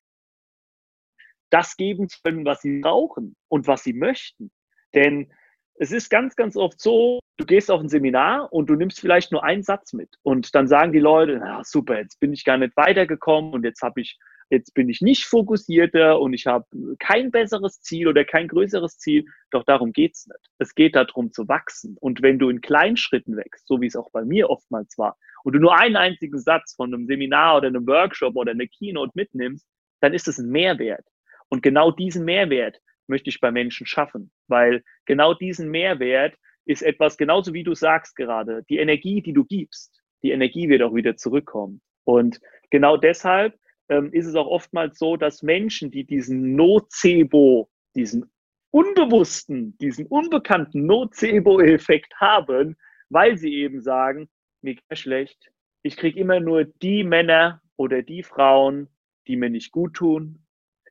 das geben zu können, was sie brauchen und was sie möchten. Denn es ist ganz, ganz oft so, du gehst auf ein Seminar und du nimmst vielleicht nur einen Satz mit. Und dann sagen die Leute, na super, jetzt bin ich gar nicht weitergekommen und jetzt habe ich jetzt bin ich nicht fokussierter und ich habe kein besseres Ziel oder kein größeres Ziel. Doch darum geht's nicht. Es geht darum zu wachsen. Und wenn du in kleinen Schritten wächst, so wie es auch bei mir oftmals war, und du nur einen einzigen Satz von einem Seminar oder einem Workshop oder einer Keynote mitnimmst, dann ist es ein Mehrwert. Und genau diesen Mehrwert möchte ich bei Menschen schaffen, weil genau diesen Mehrwert ist etwas, genauso wie du sagst gerade, die Energie, die du gibst, die Energie wird auch wieder zurückkommen. Und genau deshalb ähm, ist es auch oftmals so, dass Menschen, die diesen Nocebo, diesen unbewussten, diesen unbekannten Nocebo-Effekt haben, weil sie eben sagen, mir geht schlecht, ich kriege immer nur die Männer oder die Frauen, die mir nicht gut tun.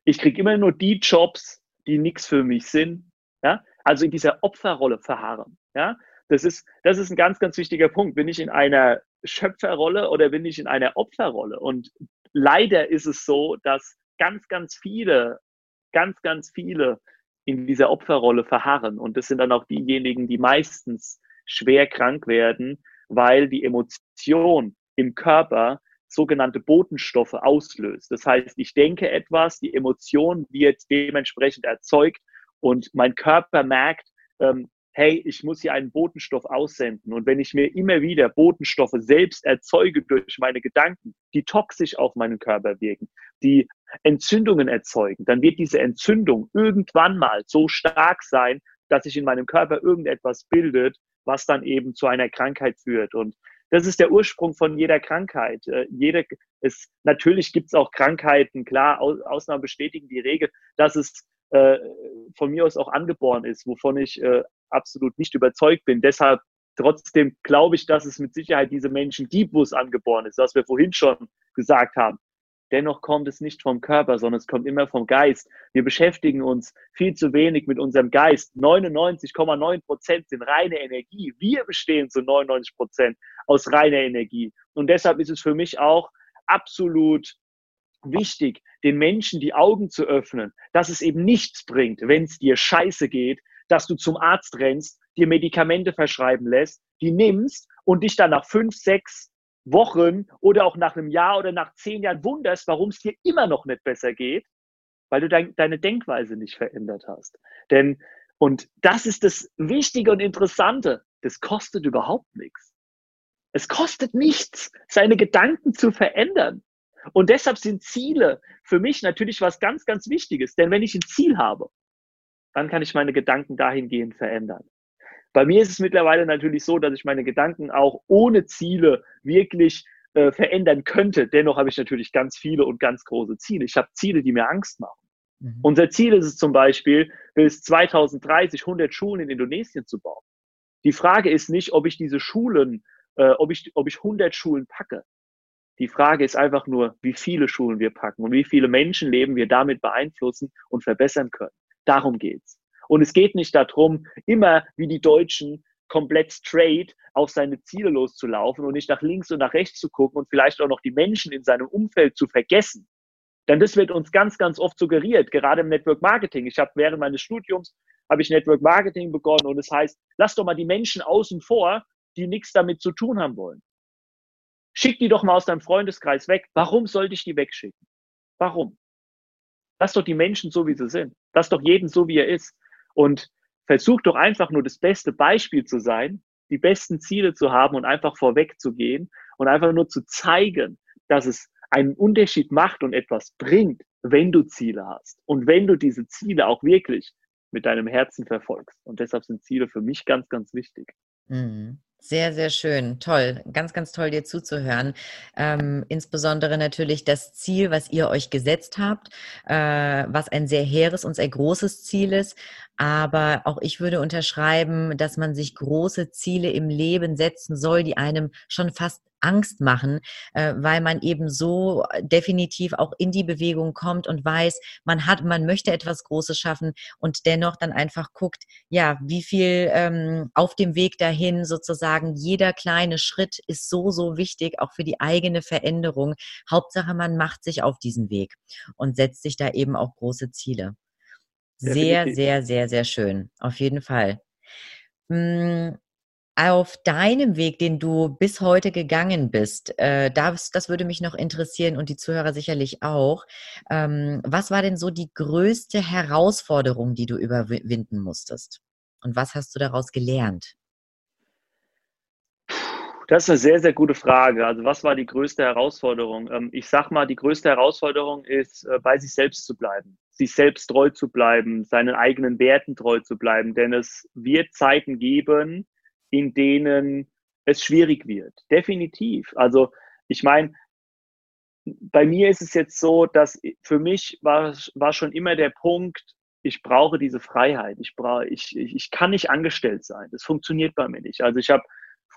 Ich kriege immer nur die Jobs, die nichts für mich sind. Ja? Also in dieser Opferrolle verharren. Ja? Das, ist, das ist ein ganz, ganz wichtiger Punkt. Bin ich in einer Schöpferrolle oder bin ich in einer Opferrolle? Und leider ist es so, dass ganz, ganz viele, ganz, ganz viele in dieser Opferrolle verharren. Und das sind dann auch diejenigen, die meistens schwer krank werden, weil die Emotion im Körper sogenannte Botenstoffe auslöst. Das heißt, ich denke etwas, die Emotion wird dementsprechend erzeugt und mein Körper merkt, ähm, hey, ich muss hier einen Botenstoff aussenden. Und wenn ich mir immer wieder Botenstoffe selbst erzeuge durch meine Gedanken, die toxisch auf meinen Körper wirken, die Entzündungen erzeugen, dann wird diese Entzündung irgendwann mal so stark sein, dass sich in meinem Körper irgendetwas bildet, was dann eben zu einer Krankheit führt. Und das ist der Ursprung von jeder Krankheit. Äh, jede, es, natürlich gibt es auch Krankheiten, klar, Ausnahmen bestätigen die Regel, dass es äh, von mir aus auch angeboren ist, wovon ich äh, absolut nicht überzeugt bin. Deshalb trotzdem glaube ich, dass es mit Sicherheit diese Menschen gibt, wo es angeboren ist, was wir vorhin schon gesagt haben. Dennoch kommt es nicht vom Körper, sondern es kommt immer vom Geist. Wir beschäftigen uns viel zu wenig mit unserem Geist. 99,9 Prozent sind reine Energie. Wir bestehen zu 99 Prozent aus reiner Energie. Und deshalb ist es für mich auch absolut wichtig, den Menschen die Augen zu öffnen, dass es eben nichts bringt, wenn es dir scheiße geht, dass du zum Arzt rennst, dir Medikamente verschreiben lässt, die nimmst und dich dann nach fünf, sechs Wochen oder auch nach einem Jahr oder nach zehn Jahren wunderst, warum es dir immer noch nicht besser geht, weil du dein, deine Denkweise nicht verändert hast. Denn, und das ist das Wichtige und Interessante, das kostet überhaupt nichts. Es kostet nichts, seine Gedanken zu verändern. Und deshalb sind Ziele für mich natürlich was ganz, ganz Wichtiges. Denn wenn ich ein Ziel habe, dann kann ich meine Gedanken dahingehend verändern. Bei mir ist es mittlerweile natürlich so, dass ich meine Gedanken auch ohne Ziele wirklich äh, verändern könnte. Dennoch habe ich natürlich ganz viele und ganz große Ziele. Ich habe Ziele, die mir Angst machen. Mhm. Unser Ziel ist es zum Beispiel, bis 2030 100 Schulen in Indonesien zu bauen. Die Frage ist nicht, ob ich diese Schulen, äh, ob, ich, ob ich 100 Schulen packe. Die Frage ist einfach nur, wie viele Schulen wir packen und wie viele Menschenleben wir damit beeinflussen und verbessern können. Darum geht's. Und es geht nicht darum, immer wie die Deutschen komplett straight auf seine Ziele loszulaufen und nicht nach links und nach rechts zu gucken und vielleicht auch noch die Menschen in seinem Umfeld zu vergessen. Denn das wird uns ganz, ganz oft suggeriert, gerade im Network Marketing. Ich habe während meines Studiums habe ich Network Marketing begonnen und es das heißt, lass doch mal die Menschen außen vor, die nichts damit zu tun haben wollen. Schick die doch mal aus deinem Freundeskreis weg. Warum sollte ich die wegschicken? Warum? Lass doch die Menschen so, wie sie sind. Lass doch jeden so, wie er ist. Und versuch doch einfach nur das beste Beispiel zu sein, die besten Ziele zu haben und einfach vorweg zu gehen und einfach nur zu zeigen, dass es einen Unterschied macht und etwas bringt, wenn du Ziele hast und wenn du diese Ziele auch wirklich mit deinem Herzen verfolgst. Und deshalb sind Ziele für mich ganz, ganz wichtig. Mhm. Sehr, sehr schön. Toll. Ganz, ganz toll, dir zuzuhören. Ähm, insbesondere natürlich das Ziel, was ihr euch gesetzt habt, äh, was ein sehr hehres und sehr großes Ziel ist. Aber auch ich würde unterschreiben, dass man sich große Ziele im Leben setzen soll, die einem schon fast Angst machen, äh, weil man eben so definitiv auch in die Bewegung kommt und weiß, man hat, man möchte etwas Großes schaffen und dennoch dann einfach guckt, ja, wie viel ähm, auf dem Weg dahin sozusagen jeder kleine Schritt ist so, so wichtig, auch für die eigene Veränderung. Hauptsache, man macht sich auf diesen Weg und setzt sich da eben auch große Ziele. Sehr, sehr, sehr, sehr schön. Auf jeden Fall. Hm, auf deinem Weg, den du bis heute gegangen bist, äh, das, das würde mich noch interessieren und die Zuhörer sicherlich auch. Ähm, was war denn so die größte Herausforderung, die du überwinden musstest? Und was hast du daraus gelernt? Das ist eine sehr, sehr gute Frage. Also was war die größte Herausforderung? Ähm, ich sag mal, die größte Herausforderung ist, äh, bei sich selbst zu bleiben, sich selbst treu zu bleiben, seinen eigenen Werten treu zu bleiben. Denn es wird Zeiten geben, in denen es schwierig wird. Definitiv. Also ich meine, bei mir ist es jetzt so, dass für mich war, war schon immer der Punkt, ich brauche diese Freiheit. Ich, brauche, ich, ich, ich kann nicht angestellt sein. Das funktioniert bei mir nicht. Also ich habe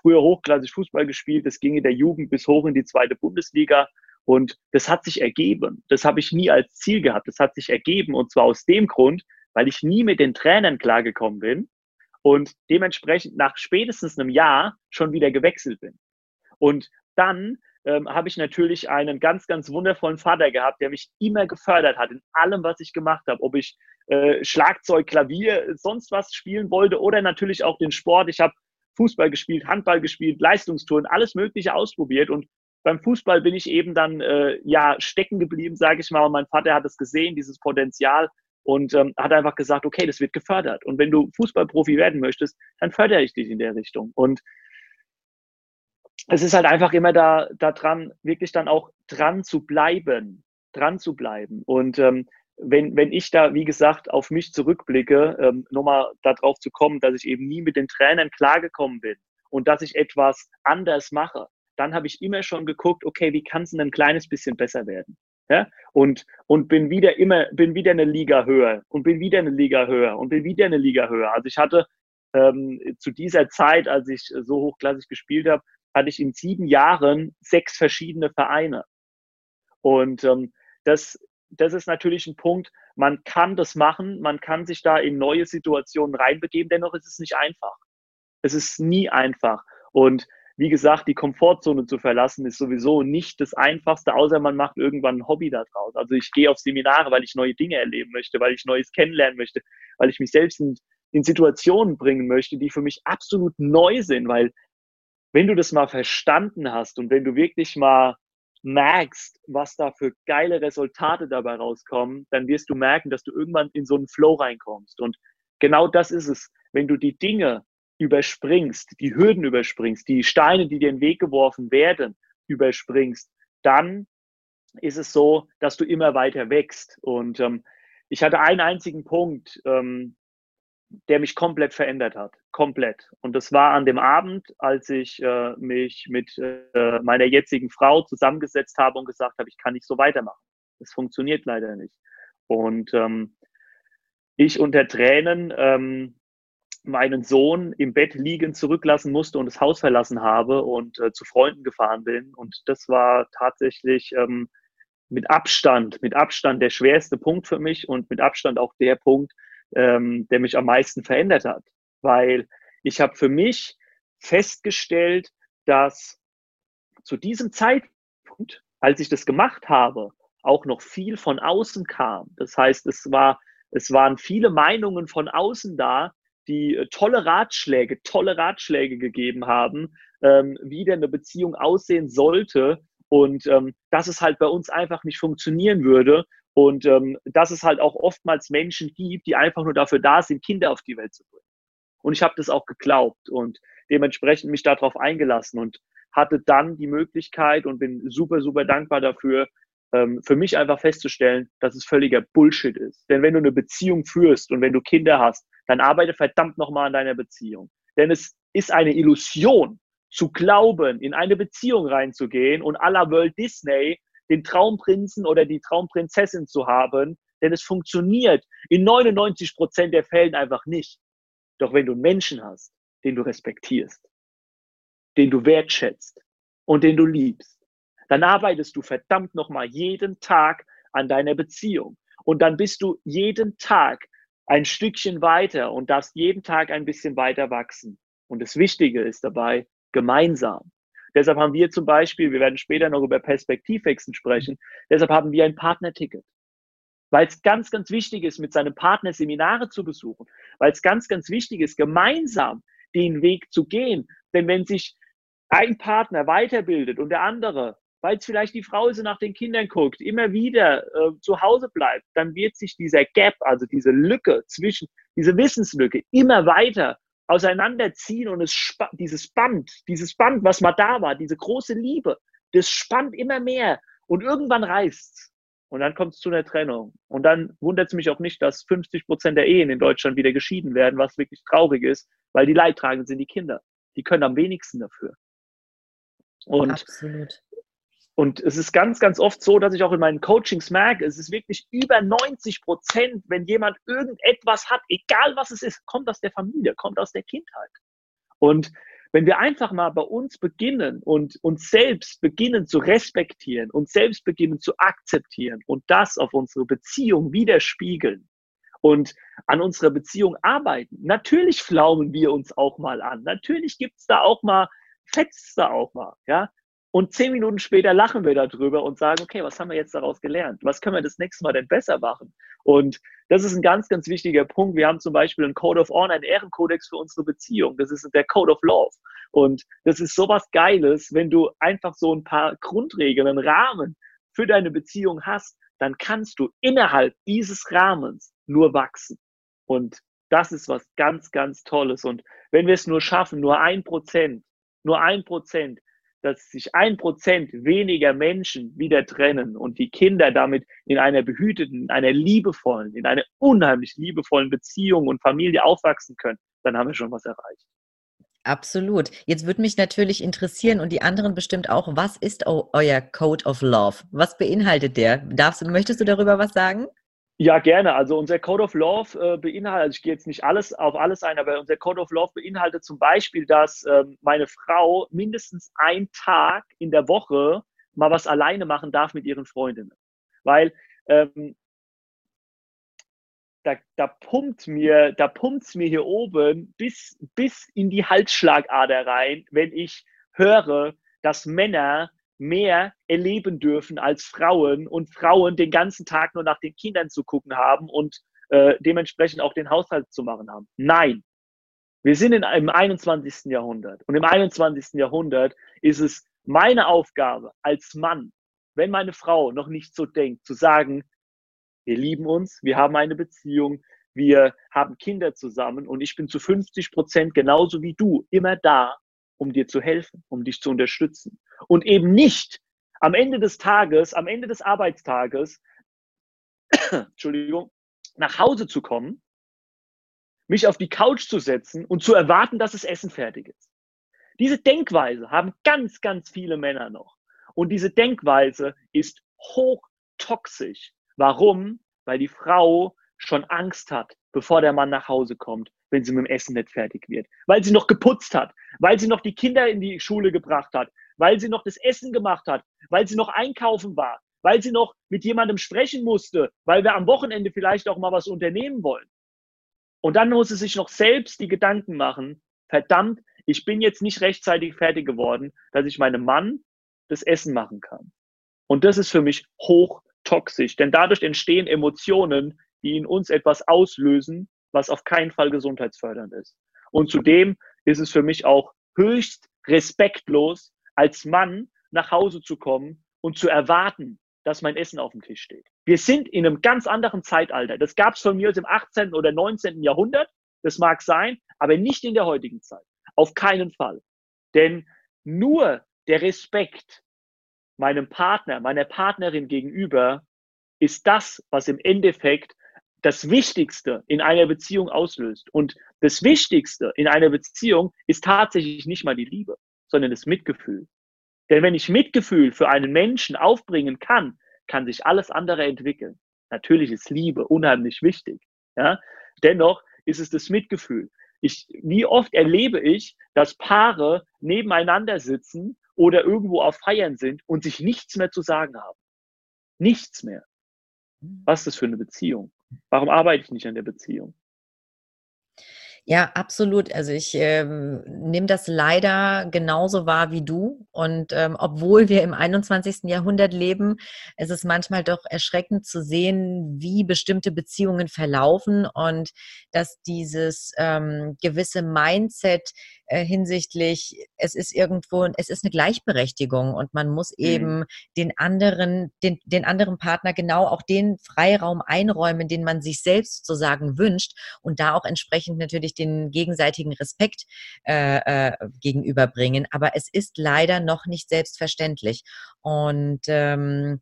früher hochklassig Fußball gespielt. Das ging in der Jugend bis hoch in die zweite Bundesliga. Und das hat sich ergeben. Das habe ich nie als Ziel gehabt. Das hat sich ergeben. Und zwar aus dem Grund, weil ich nie mit den Trainern klargekommen bin und dementsprechend nach spätestens einem Jahr schon wieder gewechselt bin. Und dann ähm, habe ich natürlich einen ganz, ganz wundervollen Vater gehabt, der mich immer gefördert hat in allem, was ich gemacht habe. Ob ich äh, Schlagzeug, Klavier, sonst was spielen wollte oder natürlich auch den Sport. Ich habe Fußball gespielt, Handball gespielt, Leistungstouren, alles Mögliche ausprobiert und beim Fußball bin ich eben dann äh, ja stecken geblieben, sage ich mal. Und mein Vater hat es gesehen, dieses Potenzial und ähm, hat einfach gesagt, okay, das wird gefördert. Und wenn du Fußballprofi werden möchtest, dann fördere ich dich in der Richtung. Und es ist halt einfach immer da, da dran, wirklich dann auch dran zu bleiben, dran zu bleiben. Und ähm, wenn, wenn ich da, wie gesagt, auf mich zurückblicke, ähm, nochmal darauf zu kommen, dass ich eben nie mit den Trainern klargekommen bin und dass ich etwas anders mache, dann habe ich immer schon geguckt, okay, wie kann es denn ein kleines bisschen besser werden? Ja? Und, und bin wieder immer, bin wieder eine Liga höher und bin wieder eine Liga höher und bin wieder eine Liga höher. Also ich hatte ähm, zu dieser Zeit, als ich so hochklassig gespielt habe, hatte ich in sieben Jahren sechs verschiedene Vereine. Und ähm, das, das ist natürlich ein Punkt, man kann das machen, man kann sich da in neue Situationen reinbegeben, dennoch ist es nicht einfach. Es ist nie einfach. Und wie gesagt, die Komfortzone zu verlassen ist sowieso nicht das Einfachste, außer man macht irgendwann ein Hobby daraus. Also ich gehe auf Seminare, weil ich neue Dinge erleben möchte, weil ich Neues kennenlernen möchte, weil ich mich selbst in, in Situationen bringen möchte, die für mich absolut neu sind, weil wenn du das mal verstanden hast und wenn du wirklich mal merkst, was da für geile Resultate dabei rauskommen, dann wirst du merken, dass du irgendwann in so einen Flow reinkommst. Und genau das ist es. Wenn du die Dinge überspringst, die Hürden überspringst, die Steine, die dir in den Weg geworfen werden, überspringst, dann ist es so, dass du immer weiter wächst. Und ähm, ich hatte einen einzigen Punkt, ähm, der mich komplett verändert hat. Komplett. Und das war an dem Abend, als ich äh, mich mit äh, meiner jetzigen Frau zusammengesetzt habe und gesagt habe, ich kann nicht so weitermachen. Das funktioniert leider nicht. Und ähm, ich unter Tränen ähm, meinen Sohn im Bett liegen zurücklassen musste und das Haus verlassen habe und äh, zu Freunden gefahren bin. Und das war tatsächlich ähm, mit Abstand, mit Abstand der schwerste Punkt für mich und mit Abstand auch der Punkt, ähm, der mich am meisten verändert hat. Weil ich habe für mich festgestellt, dass zu diesem Zeitpunkt, als ich das gemacht habe, auch noch viel von außen kam. Das heißt, es war, es waren viele Meinungen von außen da, die äh, tolle Ratschläge, tolle Ratschläge gegeben haben, ähm, wie denn eine Beziehung aussehen sollte und ähm, dass es halt bei uns einfach nicht funktionieren würde und ähm, dass es halt auch oftmals Menschen gibt, die einfach nur dafür da sind, Kinder auf die Welt zu bringen. Und ich habe das auch geglaubt und dementsprechend mich darauf eingelassen und hatte dann die Möglichkeit und bin super, super dankbar dafür, ähm, für mich einfach festzustellen, dass es völliger Bullshit ist. Denn wenn du eine Beziehung führst und wenn du Kinder hast, dann arbeite verdammt nochmal an deiner Beziehung. Denn es ist eine Illusion, zu glauben, in eine Beziehung reinzugehen und à la World Disney den Traumprinzen oder die Traumprinzessin zu haben, denn es funktioniert in 99 Prozent der Fällen einfach nicht. Doch wenn du einen Menschen hast, den du respektierst, den du wertschätzt und den du liebst, dann arbeitest du verdammt nochmal jeden Tag an deiner Beziehung. Und dann bist du jeden Tag ein Stückchen weiter und darfst jeden Tag ein bisschen weiter wachsen. Und das Wichtige ist dabei, gemeinsam. Deshalb haben wir zum Beispiel, wir werden später noch über Perspektivwechsel sprechen, deshalb haben wir ein Partnerticket. Weil es ganz, ganz wichtig ist, mit seinem Partner Seminare zu besuchen. Weil es ganz, ganz wichtig ist, gemeinsam den Weg zu gehen. Denn wenn sich ein Partner weiterbildet und der andere weil es vielleicht die Frau so nach den Kindern guckt, immer wieder äh, zu Hause bleibt, dann wird sich dieser Gap, also diese Lücke zwischen, diese Wissenslücke immer weiter auseinanderziehen und es dieses Band, dieses Band, was mal da war, diese große Liebe, das spannt immer mehr und irgendwann reißt's. Und dann kommt es zu einer Trennung. Und dann wundert es mich auch nicht, dass 50 Prozent der Ehen in Deutschland wieder geschieden werden, was wirklich traurig ist, weil die Leidtragenden sind die Kinder. Die können am wenigsten dafür. Und Absolut. Und es ist ganz, ganz oft so, dass ich auch in meinen Coachings merke, es ist wirklich über 90 Prozent, wenn jemand irgendetwas hat, egal was es ist, kommt aus der Familie, kommt aus der Kindheit. Und wenn wir einfach mal bei uns beginnen und uns selbst beginnen zu respektieren und selbst beginnen zu akzeptieren und das auf unsere Beziehung widerspiegeln und an unserer Beziehung arbeiten. Natürlich flaumen wir uns auch mal an. Natürlich gibt's da auch mal, fetzt da auch mal, ja. Und zehn Minuten später lachen wir darüber und sagen, okay, was haben wir jetzt daraus gelernt? Was können wir das nächste Mal denn besser machen? Und das ist ein ganz, ganz wichtiger Punkt. Wir haben zum Beispiel einen Code of Honor, einen Ehrenkodex für unsere Beziehung. Das ist der Code of Love. Und das ist sowas Geiles, wenn du einfach so ein paar Grundregeln, einen Rahmen für deine Beziehung hast, dann kannst du innerhalb dieses Rahmens nur wachsen. Und das ist was ganz, ganz Tolles. Und wenn wir es nur schaffen, nur ein Prozent, nur ein Prozent dass sich ein Prozent weniger Menschen wieder trennen und die Kinder damit in einer behüteten, in einer liebevollen, in einer unheimlich liebevollen Beziehung und Familie aufwachsen können, dann haben wir schon was erreicht. Absolut. Jetzt würde mich natürlich interessieren und die anderen bestimmt auch, was ist euer Code of Love? Was beinhaltet der? Darfst, möchtest du darüber was sagen? Ja, gerne. Also unser Code of Love äh, beinhaltet, also ich gehe jetzt nicht alles auf alles ein, aber unser Code of Love beinhaltet zum Beispiel, dass ähm, meine Frau mindestens einen Tag in der Woche mal was alleine machen darf mit ihren Freundinnen. Weil ähm, da, da pumpt mir, da pumpt's mir hier oben bis, bis in die Halsschlagader rein, wenn ich höre, dass Männer mehr erleben dürfen als Frauen und Frauen den ganzen Tag nur nach den Kindern zu gucken haben und äh, dementsprechend auch den Haushalt zu machen haben. Nein. Wir sind in, im 21. Jahrhundert und im 21. Jahrhundert ist es meine Aufgabe als Mann, wenn meine Frau noch nicht so denkt, zu sagen, wir lieben uns, wir haben eine Beziehung, wir haben Kinder zusammen und ich bin zu 50 Prozent genauso wie du immer da, um dir zu helfen, um dich zu unterstützen. Und eben nicht am Ende des Tages, am Ende des Arbeitstages, Entschuldigung, nach Hause zu kommen, mich auf die Couch zu setzen und zu erwarten, dass das Essen fertig ist. Diese Denkweise haben ganz, ganz viele Männer noch. Und diese Denkweise ist hochtoxisch. Warum? Weil die Frau schon Angst hat, bevor der Mann nach Hause kommt, wenn sie mit dem Essen nicht fertig wird. Weil sie noch geputzt hat, weil sie noch die Kinder in die Schule gebracht hat, weil sie noch das Essen gemacht hat, weil sie noch einkaufen war, weil sie noch mit jemandem sprechen musste, weil wir am Wochenende vielleicht auch mal was unternehmen wollen. Und dann muss sie sich noch selbst die Gedanken machen, verdammt, ich bin jetzt nicht rechtzeitig fertig geworden, dass ich meinem Mann das Essen machen kann. Und das ist für mich hochtoxisch, denn dadurch entstehen Emotionen, die in uns etwas auslösen, was auf keinen Fall gesundheitsfördernd ist. Und zudem ist es für mich auch höchst respektlos, als Mann nach Hause zu kommen und zu erwarten, dass mein Essen auf dem Tisch steht. Wir sind in einem ganz anderen Zeitalter. Das gab es von mir aus im 18. oder 19. Jahrhundert. Das mag sein, aber nicht in der heutigen Zeit. Auf keinen Fall. Denn nur der Respekt meinem Partner, meiner Partnerin gegenüber ist das, was im Endeffekt das Wichtigste in einer Beziehung auslöst. Und das Wichtigste in einer Beziehung ist tatsächlich nicht mal die Liebe, sondern das Mitgefühl. Denn wenn ich Mitgefühl für einen Menschen aufbringen kann, kann sich alles andere entwickeln. Natürlich ist Liebe unheimlich wichtig. Ja? Dennoch ist es das Mitgefühl. Ich, wie oft erlebe ich, dass Paare nebeneinander sitzen oder irgendwo auf Feiern sind und sich nichts mehr zu sagen haben. Nichts mehr. Was ist das für eine Beziehung? Warum arbeite ich nicht an der Beziehung? Ja, absolut. Also ich ähm, nehme das leider genauso wahr wie du. Und ähm, obwohl wir im 21. Jahrhundert leben, ist es manchmal doch erschreckend zu sehen, wie bestimmte Beziehungen verlaufen und dass dieses ähm, gewisse Mindset äh, hinsichtlich, es ist irgendwo, es ist eine Gleichberechtigung und man muss mhm. eben den anderen, den, den anderen Partner genau auch den Freiraum einräumen, den man sich selbst sozusagen wünscht und da auch entsprechend natürlich den gegenseitigen Respekt äh, äh, gegenüberbringen. Aber es ist leider noch nicht selbstverständlich. Und ähm,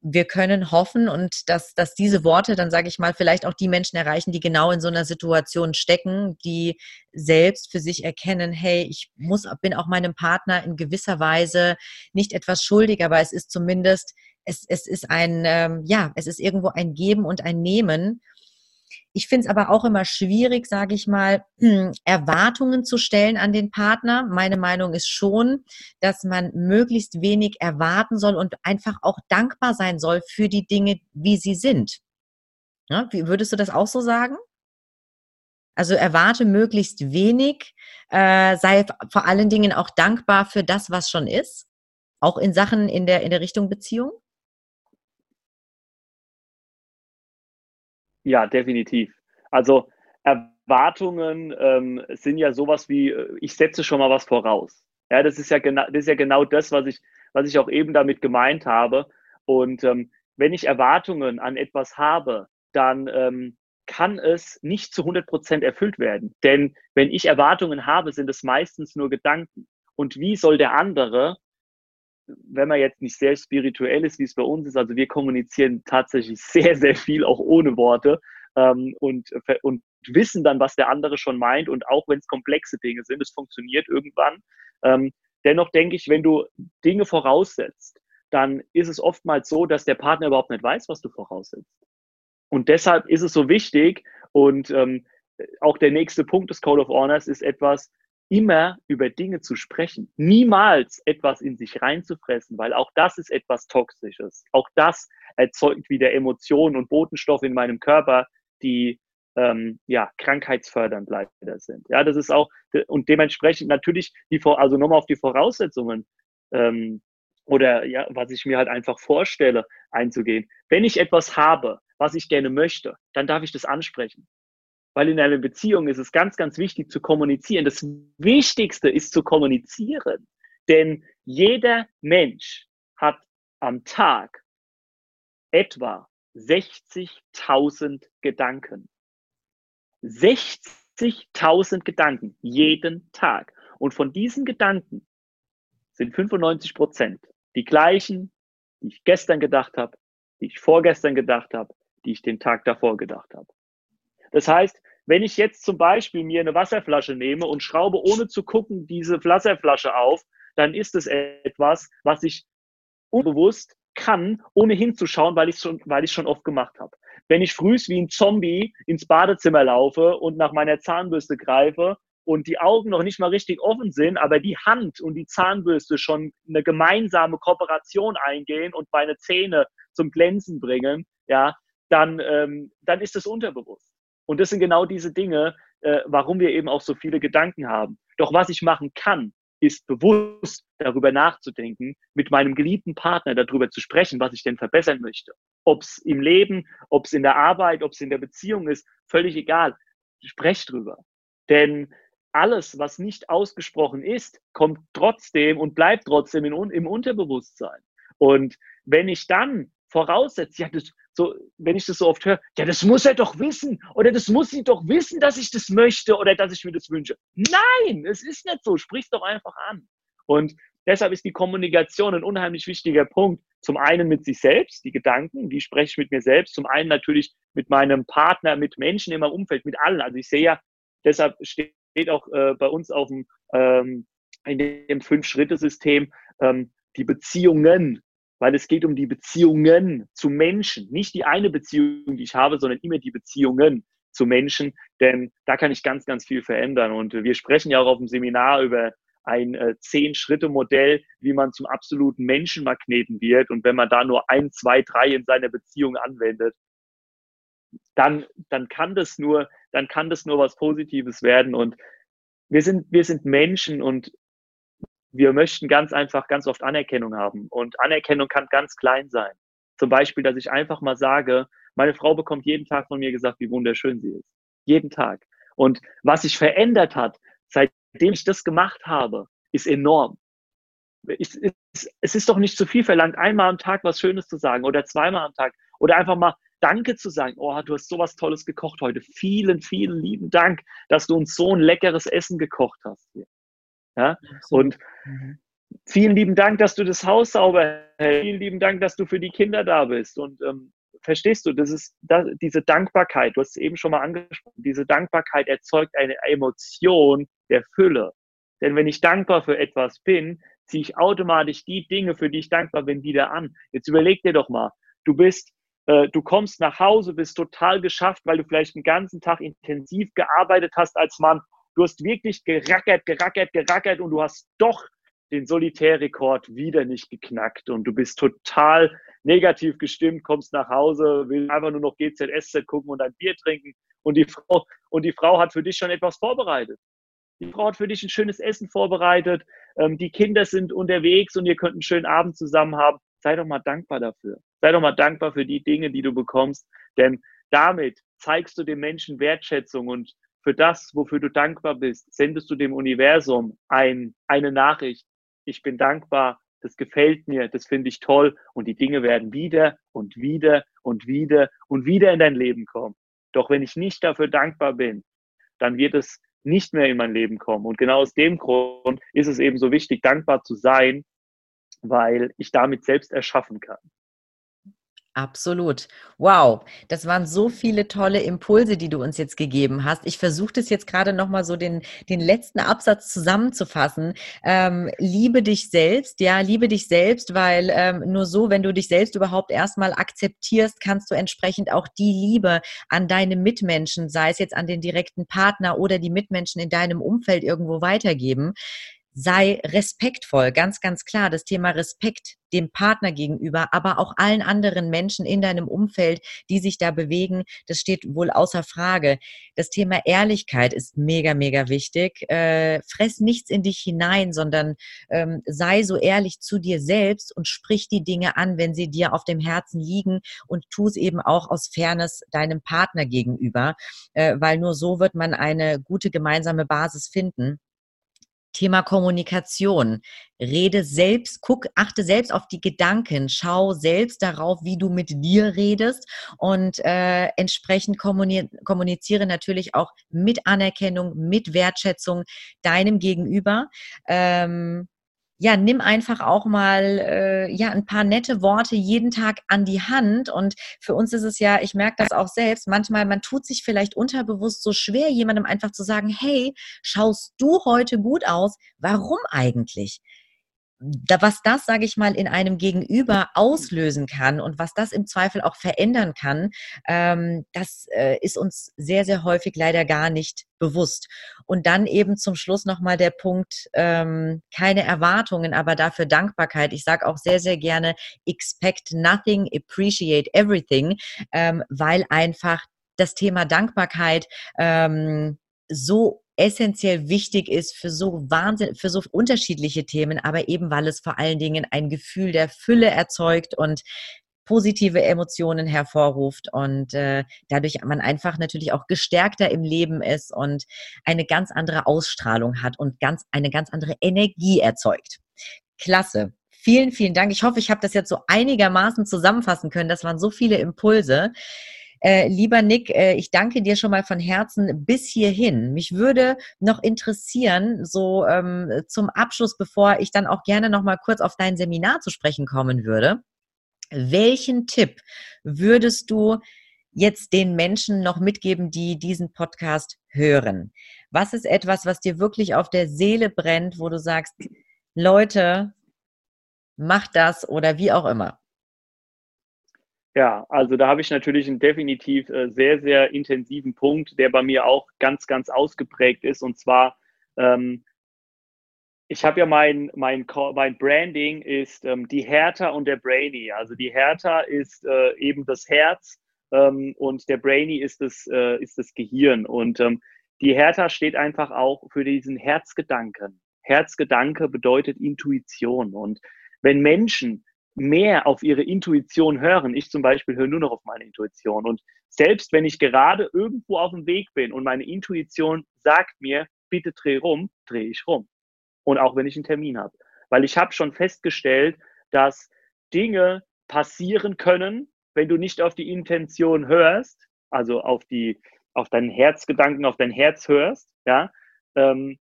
wir können hoffen und dass, dass diese Worte dann, sage ich mal, vielleicht auch die Menschen erreichen, die genau in so einer Situation stecken, die selbst für sich erkennen, hey, ich muss, bin auch meinem Partner in gewisser Weise nicht etwas schuldig, aber es ist zumindest, es, es ist ein, ähm, ja, es ist irgendwo ein Geben und ein Nehmen. Ich finde es aber auch immer schwierig, sage ich mal, Erwartungen zu stellen an den Partner. Meine Meinung ist schon, dass man möglichst wenig erwarten soll und einfach auch dankbar sein soll für die Dinge, wie sie sind. Ja, wie würdest du das auch so sagen? Also erwarte möglichst wenig, äh, sei vor allen Dingen auch dankbar für das, was schon ist, auch in Sachen in der, in der Richtung Beziehung? Ja, definitiv. Also Erwartungen ähm, sind ja sowas wie, äh, ich setze schon mal was voraus. Ja, das ist ja genau, das ist ja genau das, was ich, was ich auch eben damit gemeint habe. Und ähm, wenn ich Erwartungen an etwas habe, dann ähm, kann es nicht zu 100 Prozent erfüllt werden. Denn wenn ich Erwartungen habe, sind es meistens nur Gedanken. Und wie soll der andere, wenn man jetzt nicht sehr spirituell ist, wie es bei uns ist, also wir kommunizieren tatsächlich sehr, sehr viel auch ohne Worte ähm, und, und wissen dann, was der andere schon meint und auch wenn es komplexe Dinge sind, es funktioniert irgendwann. Ähm, dennoch denke ich, wenn du Dinge voraussetzt, dann ist es oftmals so, dass der Partner überhaupt nicht weiß, was du voraussetzt. Und deshalb ist es so wichtig und ähm, auch der nächste Punkt des Code of Honors ist etwas, immer über Dinge zu sprechen, niemals etwas in sich reinzufressen, weil auch das ist etwas Toxisches. Auch das erzeugt wieder Emotionen und Botenstoffe in meinem Körper, die ähm, ja krankheitsfördernd leider sind. Ja, das ist auch und dementsprechend natürlich die also nochmal auf die Voraussetzungen ähm, oder ja, was ich mir halt einfach vorstelle, einzugehen. Wenn ich etwas habe, was ich gerne möchte, dann darf ich das ansprechen. Weil in einer Beziehung ist es ganz, ganz wichtig zu kommunizieren. Das Wichtigste ist zu kommunizieren. Denn jeder Mensch hat am Tag etwa 60.000 Gedanken. 60.000 Gedanken jeden Tag. Und von diesen Gedanken sind 95 Prozent die gleichen, die ich gestern gedacht habe, die ich vorgestern gedacht habe, die ich den Tag davor gedacht habe. Das heißt, wenn ich jetzt zum Beispiel mir eine Wasserflasche nehme und schraube ohne zu gucken diese Wasserflasche auf, dann ist es etwas, was ich unbewusst kann, ohne hinzuschauen, weil ich es schon, oft gemacht habe. Wenn ich frühs wie ein Zombie ins Badezimmer laufe und nach meiner Zahnbürste greife und die Augen noch nicht mal richtig offen sind, aber die Hand und die Zahnbürste schon eine gemeinsame Kooperation eingehen und meine Zähne zum Glänzen bringen, ja, dann, ähm, dann ist es unterbewusst. Und das sind genau diese Dinge, äh, warum wir eben auch so viele Gedanken haben. Doch was ich machen kann, ist bewusst darüber nachzudenken, mit meinem geliebten Partner darüber zu sprechen, was ich denn verbessern möchte. Ob es im Leben, ob es in der Arbeit, ob es in der Beziehung ist, völlig egal. Sprecht drüber. Denn alles, was nicht ausgesprochen ist, kommt trotzdem und bleibt trotzdem in, im Unterbewusstsein. Und wenn ich dann voraussetze, ja, das, so, wenn ich das so oft höre, ja, das muss er doch wissen oder das muss sie doch wissen, dass ich das möchte oder dass ich mir das wünsche. Nein, es ist nicht so. Sprich doch einfach an. Und deshalb ist die Kommunikation ein unheimlich wichtiger Punkt. Zum einen mit sich selbst, die Gedanken, wie spreche ich mit mir selbst. Zum einen natürlich mit meinem Partner, mit Menschen in meinem Umfeld, mit allen. Also ich sehe ja, deshalb steht auch äh, bei uns auf dem, ähm, in dem Fünf-Schritte-System ähm, die Beziehungen weil es geht um die Beziehungen zu Menschen. Nicht die eine Beziehung, die ich habe, sondern immer die Beziehungen zu Menschen, denn da kann ich ganz, ganz viel verändern. Und wir sprechen ja auch auf dem Seminar über ein äh, Zehn-Schritte-Modell, wie man zum absoluten Menschenmagneten wird. Und wenn man da nur ein, zwei, drei in seiner Beziehung anwendet, dann, dann kann das nur, dann kann das nur was Positives werden. Und wir sind, wir sind Menschen und wir möchten ganz einfach ganz oft Anerkennung haben. Und Anerkennung kann ganz klein sein. Zum Beispiel, dass ich einfach mal sage, meine Frau bekommt jeden Tag von mir gesagt, wie wunderschön sie ist. Jeden Tag. Und was sich verändert hat, seitdem ich das gemacht habe, ist enorm. Ich, es, es ist doch nicht zu viel verlangt, einmal am Tag was Schönes zu sagen oder zweimal am Tag oder einfach mal Danke zu sagen. Oh, du hast sowas Tolles gekocht heute. Vielen, vielen lieben Dank, dass du uns so ein leckeres Essen gekocht hast. Ja? Und mhm. vielen lieben Dank, dass du das Haus sauber hältst. Vielen lieben Dank, dass du für die Kinder da bist. Und ähm, verstehst du, das ist das, diese Dankbarkeit, du hast es eben schon mal angesprochen, diese Dankbarkeit erzeugt eine Emotion der Fülle. Denn wenn ich dankbar für etwas bin, ziehe ich automatisch die Dinge, für die ich dankbar bin, wieder an. Jetzt überleg dir doch mal, du bist, äh, du kommst nach Hause, bist total geschafft, weil du vielleicht den ganzen Tag intensiv gearbeitet hast als Mann Du hast wirklich gerackert, gerackert, gerackert und du hast doch den Solitärrekord wieder nicht geknackt und du bist total negativ gestimmt, kommst nach Hause, willst einfach nur noch GZSZ gucken und ein Bier trinken und die Frau, und die Frau hat für dich schon etwas vorbereitet. Die Frau hat für dich ein schönes Essen vorbereitet, ähm, die Kinder sind unterwegs und ihr könnt einen schönen Abend zusammen haben. Sei doch mal dankbar dafür. Sei doch mal dankbar für die Dinge, die du bekommst, denn damit zeigst du dem Menschen Wertschätzung und für das, wofür du dankbar bist, sendest du dem Universum ein, eine Nachricht. Ich bin dankbar, das gefällt mir, das finde ich toll und die Dinge werden wieder und wieder und wieder und wieder in dein Leben kommen. Doch wenn ich nicht dafür dankbar bin, dann wird es nicht mehr in mein Leben kommen. Und genau aus dem Grund ist es eben so wichtig, dankbar zu sein, weil ich damit selbst erschaffen kann. Absolut. Wow, das waren so viele tolle Impulse, die du uns jetzt gegeben hast. Ich versuche das jetzt gerade nochmal so den, den letzten Absatz zusammenzufassen. Ähm, liebe dich selbst, ja, liebe dich selbst, weil ähm, nur so, wenn du dich selbst überhaupt erstmal akzeptierst, kannst du entsprechend auch die Liebe an deine Mitmenschen, sei es jetzt an den direkten Partner oder die Mitmenschen in deinem Umfeld irgendwo weitergeben sei respektvoll, ganz, ganz klar. Das Thema Respekt dem Partner gegenüber, aber auch allen anderen Menschen in deinem Umfeld, die sich da bewegen, das steht wohl außer Frage. Das Thema Ehrlichkeit ist mega, mega wichtig. Äh, fress nichts in dich hinein, sondern ähm, sei so ehrlich zu dir selbst und sprich die Dinge an, wenn sie dir auf dem Herzen liegen und tu es eben auch aus Fairness deinem Partner gegenüber, äh, weil nur so wird man eine gute gemeinsame Basis finden. Thema Kommunikation. Rede selbst, guck, achte selbst auf die Gedanken, schau selbst darauf, wie du mit dir redest und äh, entsprechend kommuniziere natürlich auch mit Anerkennung, mit Wertschätzung deinem Gegenüber. Ähm, ja, nimm einfach auch mal äh, ja ein paar nette Worte jeden Tag an die Hand. Und für uns ist es ja, ich merke das auch selbst, manchmal, man tut sich vielleicht unterbewusst so schwer, jemandem einfach zu sagen, hey, schaust du heute gut aus? Warum eigentlich? Da, was das, sage ich mal, in einem Gegenüber auslösen kann und was das im Zweifel auch verändern kann, ähm, das äh, ist uns sehr, sehr häufig leider gar nicht bewusst. Und dann eben zum Schluss nochmal der Punkt, ähm, keine Erwartungen, aber dafür Dankbarkeit. Ich sage auch sehr, sehr gerne, expect nothing, appreciate everything, ähm, weil einfach das Thema Dankbarkeit ähm, so essentiell wichtig ist für so Wahnsinn, für so unterschiedliche Themen, aber eben weil es vor allen Dingen ein Gefühl der Fülle erzeugt und positive Emotionen hervorruft und äh, dadurch man einfach natürlich auch gestärkter im Leben ist und eine ganz andere Ausstrahlung hat und ganz eine ganz andere Energie erzeugt. Klasse. Vielen, vielen Dank. Ich hoffe, ich habe das jetzt so einigermaßen zusammenfassen können. Das waren so viele Impulse. Äh, lieber Nick, äh, ich danke dir schon mal von Herzen bis hierhin. Mich würde noch interessieren, so ähm, zum Abschluss, bevor ich dann auch gerne noch mal kurz auf dein Seminar zu sprechen kommen würde. Welchen Tipp würdest du jetzt den Menschen noch mitgeben, die diesen Podcast hören? Was ist etwas, was dir wirklich auf der Seele brennt, wo du sagst, Leute, macht das oder wie auch immer? Ja, also da habe ich natürlich einen definitiv äh, sehr, sehr intensiven Punkt, der bei mir auch ganz, ganz ausgeprägt ist. Und zwar, ähm, ich habe ja mein, mein, mein Branding ist ähm, die Hertha und der Brainy. Also die Hertha ist äh, eben das Herz ähm, und der Brainy ist das, äh, ist das Gehirn. Und ähm, die Hertha steht einfach auch für diesen Herzgedanken. Herzgedanke bedeutet Intuition. Und wenn Menschen mehr auf ihre Intuition hören. Ich zum Beispiel höre nur noch auf meine Intuition. Und selbst wenn ich gerade irgendwo auf dem Weg bin und meine Intuition sagt mir, bitte dreh rum, drehe ich rum. Und auch wenn ich einen Termin habe. Weil ich habe schon festgestellt, dass Dinge passieren können, wenn du nicht auf die Intention hörst, also auf die, auf deinen Herzgedanken, auf dein Herz hörst, ja, ähm,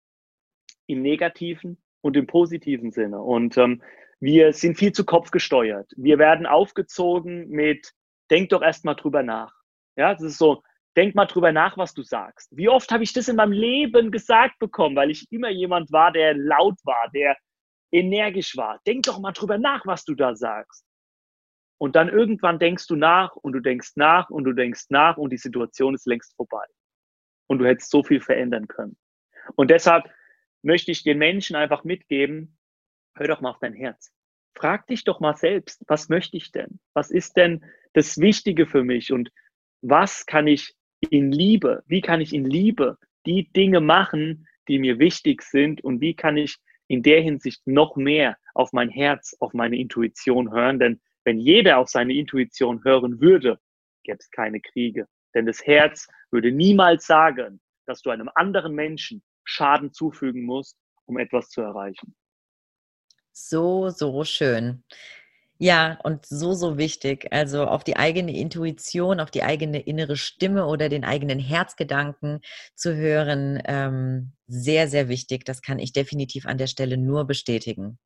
im negativen und im positiven Sinne. Und ähm, wir sind viel zu kopfgesteuert. Wir werden aufgezogen mit, denk doch erst mal drüber nach. Ja, das ist so, denk mal drüber nach, was du sagst. Wie oft habe ich das in meinem Leben gesagt bekommen, weil ich immer jemand war, der laut war, der energisch war. Denk doch mal drüber nach, was du da sagst. Und dann irgendwann denkst du nach und du denkst nach und du denkst nach und die Situation ist längst vorbei. Und du hättest so viel verändern können. Und deshalb möchte ich den Menschen einfach mitgeben, hör doch mal auf dein Herz. Frag dich doch mal selbst, was möchte ich denn? Was ist denn das Wichtige für mich? Und was kann ich in Liebe, wie kann ich in Liebe die Dinge machen, die mir wichtig sind? Und wie kann ich in der Hinsicht noch mehr auf mein Herz, auf meine Intuition hören? Denn wenn jeder auf seine Intuition hören würde, gäbe es keine Kriege. Denn das Herz würde niemals sagen, dass du einem anderen Menschen Schaden zufügen musst, um etwas zu erreichen. So, so schön. Ja, und so, so wichtig. Also auf die eigene Intuition, auf die eigene innere Stimme oder den eigenen Herzgedanken zu hören, ähm, sehr, sehr wichtig. Das kann ich definitiv an der Stelle nur bestätigen.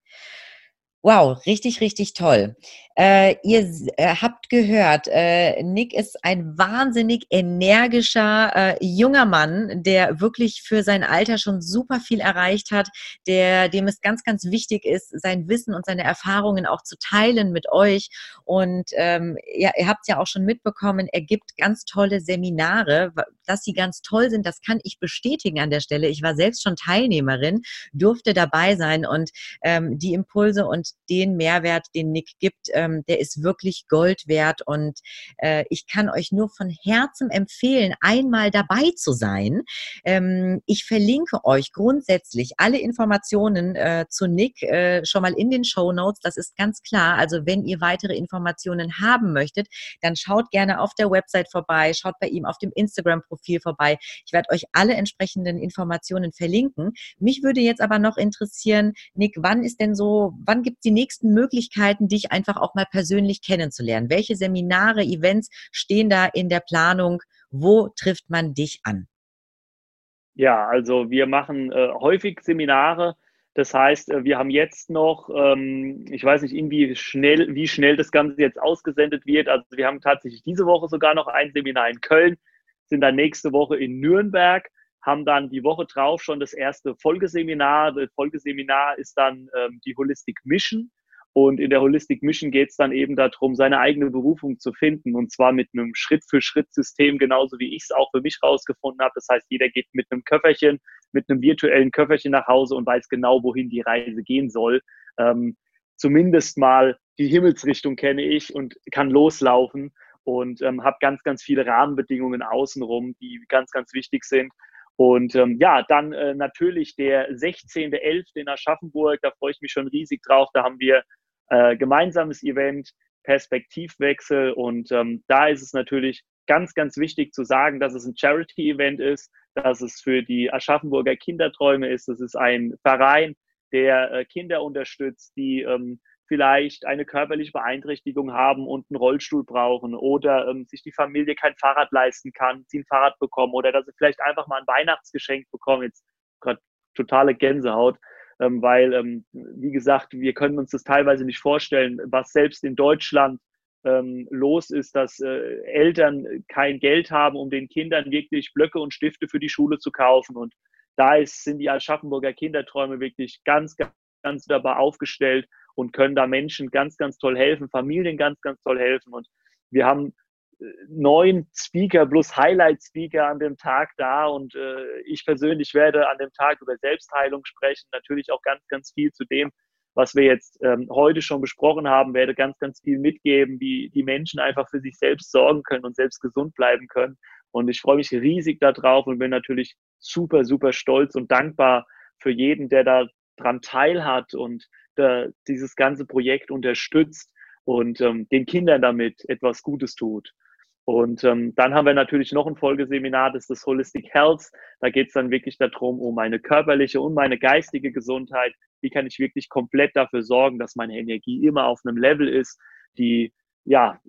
Wow, richtig, richtig toll. Äh, ihr äh, habt gehört, äh, Nick ist ein wahnsinnig energischer äh, junger Mann, der wirklich für sein Alter schon super viel erreicht hat, der, dem es ganz, ganz wichtig ist, sein Wissen und seine Erfahrungen auch zu teilen mit euch. Und ähm, ja, ihr habt es ja auch schon mitbekommen, er gibt ganz tolle Seminare. Dass sie ganz toll sind, das kann ich bestätigen an der Stelle. Ich war selbst schon Teilnehmerin, durfte dabei sein und ähm, die Impulse und den Mehrwert, den Nick gibt, ähm, der ist wirklich Gold wert. Und äh, ich kann euch nur von Herzen empfehlen, einmal dabei zu sein. Ähm, ich verlinke euch grundsätzlich alle Informationen äh, zu Nick äh, schon mal in den Show Notes. Das ist ganz klar. Also wenn ihr weitere Informationen haben möchtet, dann schaut gerne auf der Website vorbei, schaut bei ihm auf dem Instagram-Profil vorbei. Ich werde euch alle entsprechenden Informationen verlinken. Mich würde jetzt aber noch interessieren, Nick, wann ist denn so, wann gibt es die nächsten Möglichkeiten, dich einfach auch mal persönlich kennenzulernen? Welche Seminare, Events stehen da in der Planung? Wo trifft man dich an? Ja, also wir machen äh, häufig Seminare. Das heißt, äh, wir haben jetzt noch, ähm, ich weiß nicht, irgendwie schnell, wie schnell das Ganze jetzt ausgesendet wird. Also wir haben tatsächlich diese Woche sogar noch ein Seminar in Köln, sind dann nächste Woche in Nürnberg haben dann die Woche drauf schon das erste Folgeseminar. Das Folgeseminar ist dann ähm, die Holistic Mission. Und in der Holistic Mission geht es dann eben darum, seine eigene Berufung zu finden. Und zwar mit einem Schritt-für-Schritt-System, genauso wie ich es auch für mich rausgefunden habe. Das heißt, jeder geht mit einem Köfferchen, mit einem virtuellen Köfferchen nach Hause und weiß genau, wohin die Reise gehen soll. Ähm, zumindest mal die Himmelsrichtung kenne ich und kann loslaufen und ähm, habe ganz, ganz viele Rahmenbedingungen außenrum, die ganz, ganz wichtig sind. Und ähm, ja, dann äh, natürlich der 16.11. in Aschaffenburg, da freue ich mich schon riesig drauf. Da haben wir äh, gemeinsames Event, Perspektivwechsel und ähm, da ist es natürlich ganz, ganz wichtig zu sagen, dass es ein Charity-Event ist, dass es für die Aschaffenburger Kinderträume ist. Es ist ein Verein, der äh, Kinder unterstützt, die ähm, vielleicht eine körperliche Beeinträchtigung haben und einen Rollstuhl brauchen oder ähm, sich die Familie kein Fahrrad leisten kann, sie ein Fahrrad bekommen oder dass sie vielleicht einfach mal ein Weihnachtsgeschenk bekommen. Jetzt gerade totale Gänsehaut, ähm, weil, ähm, wie gesagt, wir können uns das teilweise nicht vorstellen, was selbst in Deutschland ähm, los ist, dass äh, Eltern kein Geld haben, um den Kindern wirklich Blöcke und Stifte für die Schule zu kaufen. Und da ist, sind die Aschaffenburger Kinderträume wirklich ganz, ganz, ganz dabei aufgestellt und können da Menschen ganz, ganz toll helfen, Familien ganz, ganz toll helfen. Und wir haben äh, neun Speaker plus Highlight-Speaker an dem Tag da und äh, ich persönlich werde an dem Tag über Selbstheilung sprechen, natürlich auch ganz, ganz viel zu dem, was wir jetzt ähm, heute schon besprochen haben, werde ganz, ganz viel mitgeben, wie die Menschen einfach für sich selbst sorgen können und selbst gesund bleiben können. Und ich freue mich riesig darauf und bin natürlich super, super stolz und dankbar für jeden, der da dran teilhat und äh, dieses ganze Projekt unterstützt und ähm, den Kindern damit etwas Gutes tut. Und ähm, dann haben wir natürlich noch ein Folgeseminar, das ist das Holistic Health. Da geht es dann wirklich darum, um meine körperliche und meine geistige Gesundheit. Wie kann ich wirklich komplett dafür sorgen, dass meine Energie immer auf einem Level ist, die, ja,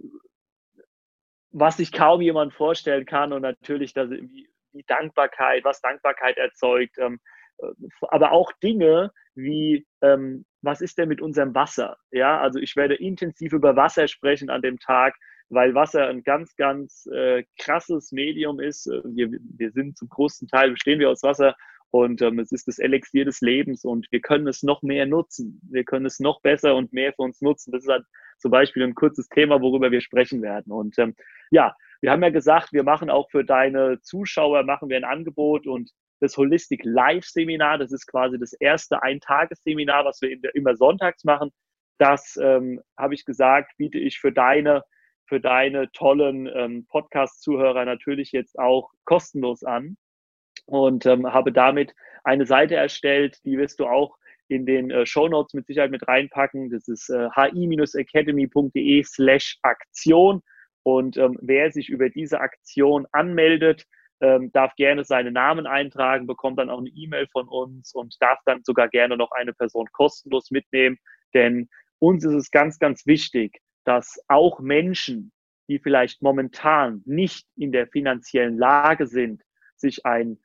was sich kaum jemand vorstellen kann und natürlich, dass, wie, wie Dankbarkeit, was Dankbarkeit erzeugt, ähm, äh, aber auch Dinge wie ähm, was ist denn mit unserem Wasser? Ja, also ich werde intensiv über Wasser sprechen an dem Tag, weil Wasser ein ganz, ganz äh, krasses Medium ist. Äh, wir, wir sind zum großen Teil, bestehen wir aus Wasser und ähm, es ist das Elixier des Lebens und wir können es noch mehr nutzen. Wir können es noch besser und mehr für uns nutzen. Das ist halt zum Beispiel ein kurzes Thema, worüber wir sprechen werden. Und ähm, ja, wir haben ja gesagt, wir machen auch für deine Zuschauer, machen wir ein Angebot und das Holistic Live Seminar. Das ist quasi das erste Eintagesseminar, was wir der, immer sonntags machen. Das ähm, habe ich gesagt, biete ich für deine, für deine tollen ähm, Podcast-Zuhörer natürlich jetzt auch kostenlos an und ähm, habe damit eine Seite erstellt, die wirst du auch in den äh, Show Notes mit Sicherheit mit reinpacken. Das ist äh, hi-academy.de slash Aktion. Und ähm, wer sich über diese Aktion anmeldet, ähm, darf gerne seinen Namen eintragen, bekommt dann auch eine E-Mail von uns und darf dann sogar gerne noch eine Person kostenlos mitnehmen. Denn uns ist es ganz, ganz wichtig, dass auch Menschen, die vielleicht momentan nicht in der finanziellen Lage sind, sich ein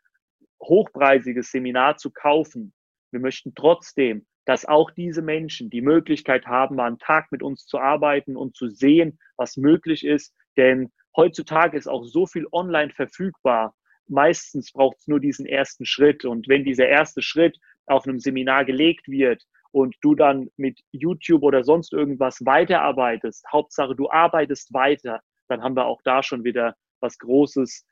hochpreisiges Seminar zu kaufen, wir möchten trotzdem, dass auch diese Menschen die Möglichkeit haben, mal einen Tag mit uns zu arbeiten und zu sehen, was möglich ist. Denn heutzutage ist auch so viel online verfügbar. Meistens braucht es nur diesen ersten Schritt. Und wenn dieser erste Schritt auf einem Seminar gelegt wird und du dann mit YouTube oder sonst irgendwas weiterarbeitest, Hauptsache du arbeitest weiter, dann haben wir auch da schon wieder was Großes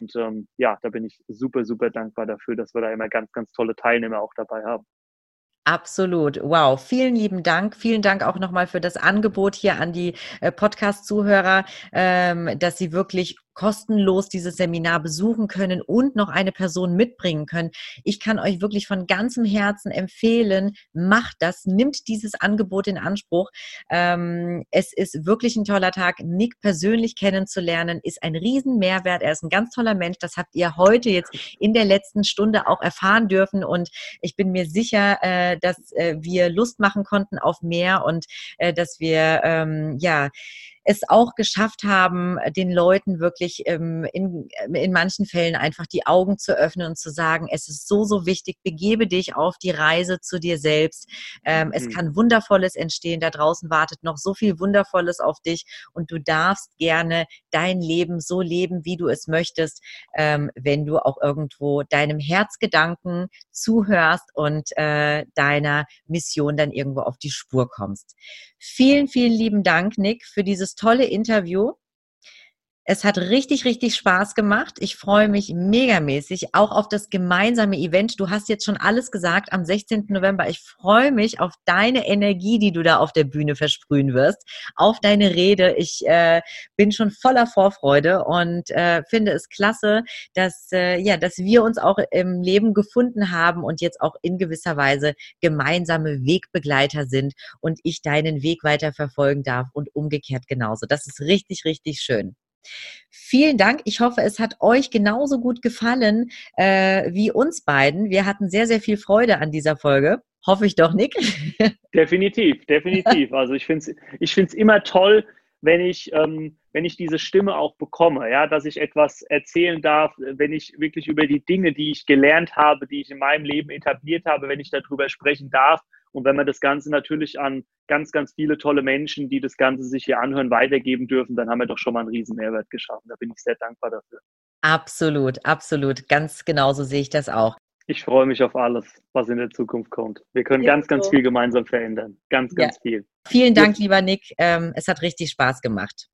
und ähm, ja, da bin ich super, super dankbar dafür, dass wir da immer ganz, ganz tolle Teilnehmer auch dabei haben. Absolut. Wow. Vielen lieben Dank. Vielen Dank auch nochmal für das Angebot hier an die äh, Podcast-Zuhörer, ähm, dass sie wirklich kostenlos dieses Seminar besuchen können und noch eine Person mitbringen können. Ich kann euch wirklich von ganzem Herzen empfehlen, macht das, nimmt dieses Angebot in Anspruch. Ähm, es ist wirklich ein toller Tag. Nick persönlich kennenzulernen, ist ein Riesenmehrwert. Er ist ein ganz toller Mensch. Das habt ihr heute jetzt in der letzten Stunde auch erfahren dürfen. Und ich bin mir sicher, äh, dass äh, wir Lust machen konnten auf mehr und äh, dass wir, ähm, ja, es auch geschafft haben, den Leuten wirklich ähm, in, in manchen Fällen einfach die Augen zu öffnen und zu sagen, es ist so, so wichtig, begebe dich auf die Reise zu dir selbst. Ähm, mhm. Es kann Wundervolles entstehen. Da draußen wartet noch so viel Wundervolles auf dich und du darfst gerne dein Leben so leben, wie du es möchtest, ähm, wenn du auch irgendwo deinem Herzgedanken zuhörst und äh, deiner Mission dann irgendwo auf die Spur kommst. Vielen, vielen lieben Dank, Nick, für dieses tolle Interview. Es hat richtig, richtig Spaß gemacht. Ich freue mich megamäßig auch auf das gemeinsame Event. Du hast jetzt schon alles gesagt am 16. November. Ich freue mich auf deine Energie, die du da auf der Bühne versprühen wirst, auf deine Rede. Ich äh, bin schon voller Vorfreude und äh, finde es klasse, dass, äh, ja, dass wir uns auch im Leben gefunden haben und jetzt auch in gewisser Weise gemeinsame Wegbegleiter sind und ich deinen Weg weiter verfolgen darf und umgekehrt genauso. Das ist richtig, richtig schön. Vielen Dank. Ich hoffe, es hat euch genauso gut gefallen äh, wie uns beiden. Wir hatten sehr, sehr viel Freude an dieser Folge. Hoffe ich doch, Nick. Definitiv, definitiv. Also ich finde es ich find's immer toll, wenn ich, ähm, wenn ich diese Stimme auch bekomme, ja, dass ich etwas erzählen darf, wenn ich wirklich über die Dinge, die ich gelernt habe, die ich in meinem Leben etabliert habe, wenn ich darüber sprechen darf und wenn wir das Ganze natürlich an ganz, ganz viele tolle Menschen, die das Ganze sich hier anhören, weitergeben dürfen, dann haben wir doch schon mal einen riesen Mehrwert geschaffen. Da bin ich sehr dankbar dafür. Absolut, absolut. Ganz genauso sehe ich das auch. Ich freue mich auf alles, was in der Zukunft kommt. Wir können ja, ganz, so. ganz viel gemeinsam verändern. Ganz, ganz ja. viel. Vielen Dank, lieber Nick. Ähm, es hat richtig Spaß gemacht.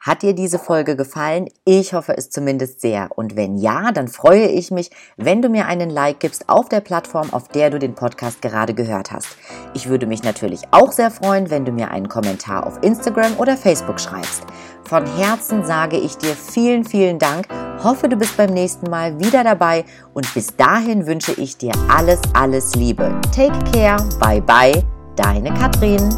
Hat dir diese Folge gefallen? Ich hoffe es zumindest sehr. Und wenn ja, dann freue ich mich, wenn du mir einen Like gibst auf der Plattform, auf der du den Podcast gerade gehört hast. Ich würde mich natürlich auch sehr freuen, wenn du mir einen Kommentar auf Instagram oder Facebook schreibst. Von Herzen sage ich dir vielen, vielen Dank. Hoffe, du bist beim nächsten Mal wieder dabei und bis dahin wünsche ich dir alles, alles Liebe. Take care. Bye bye. Deine Katrin.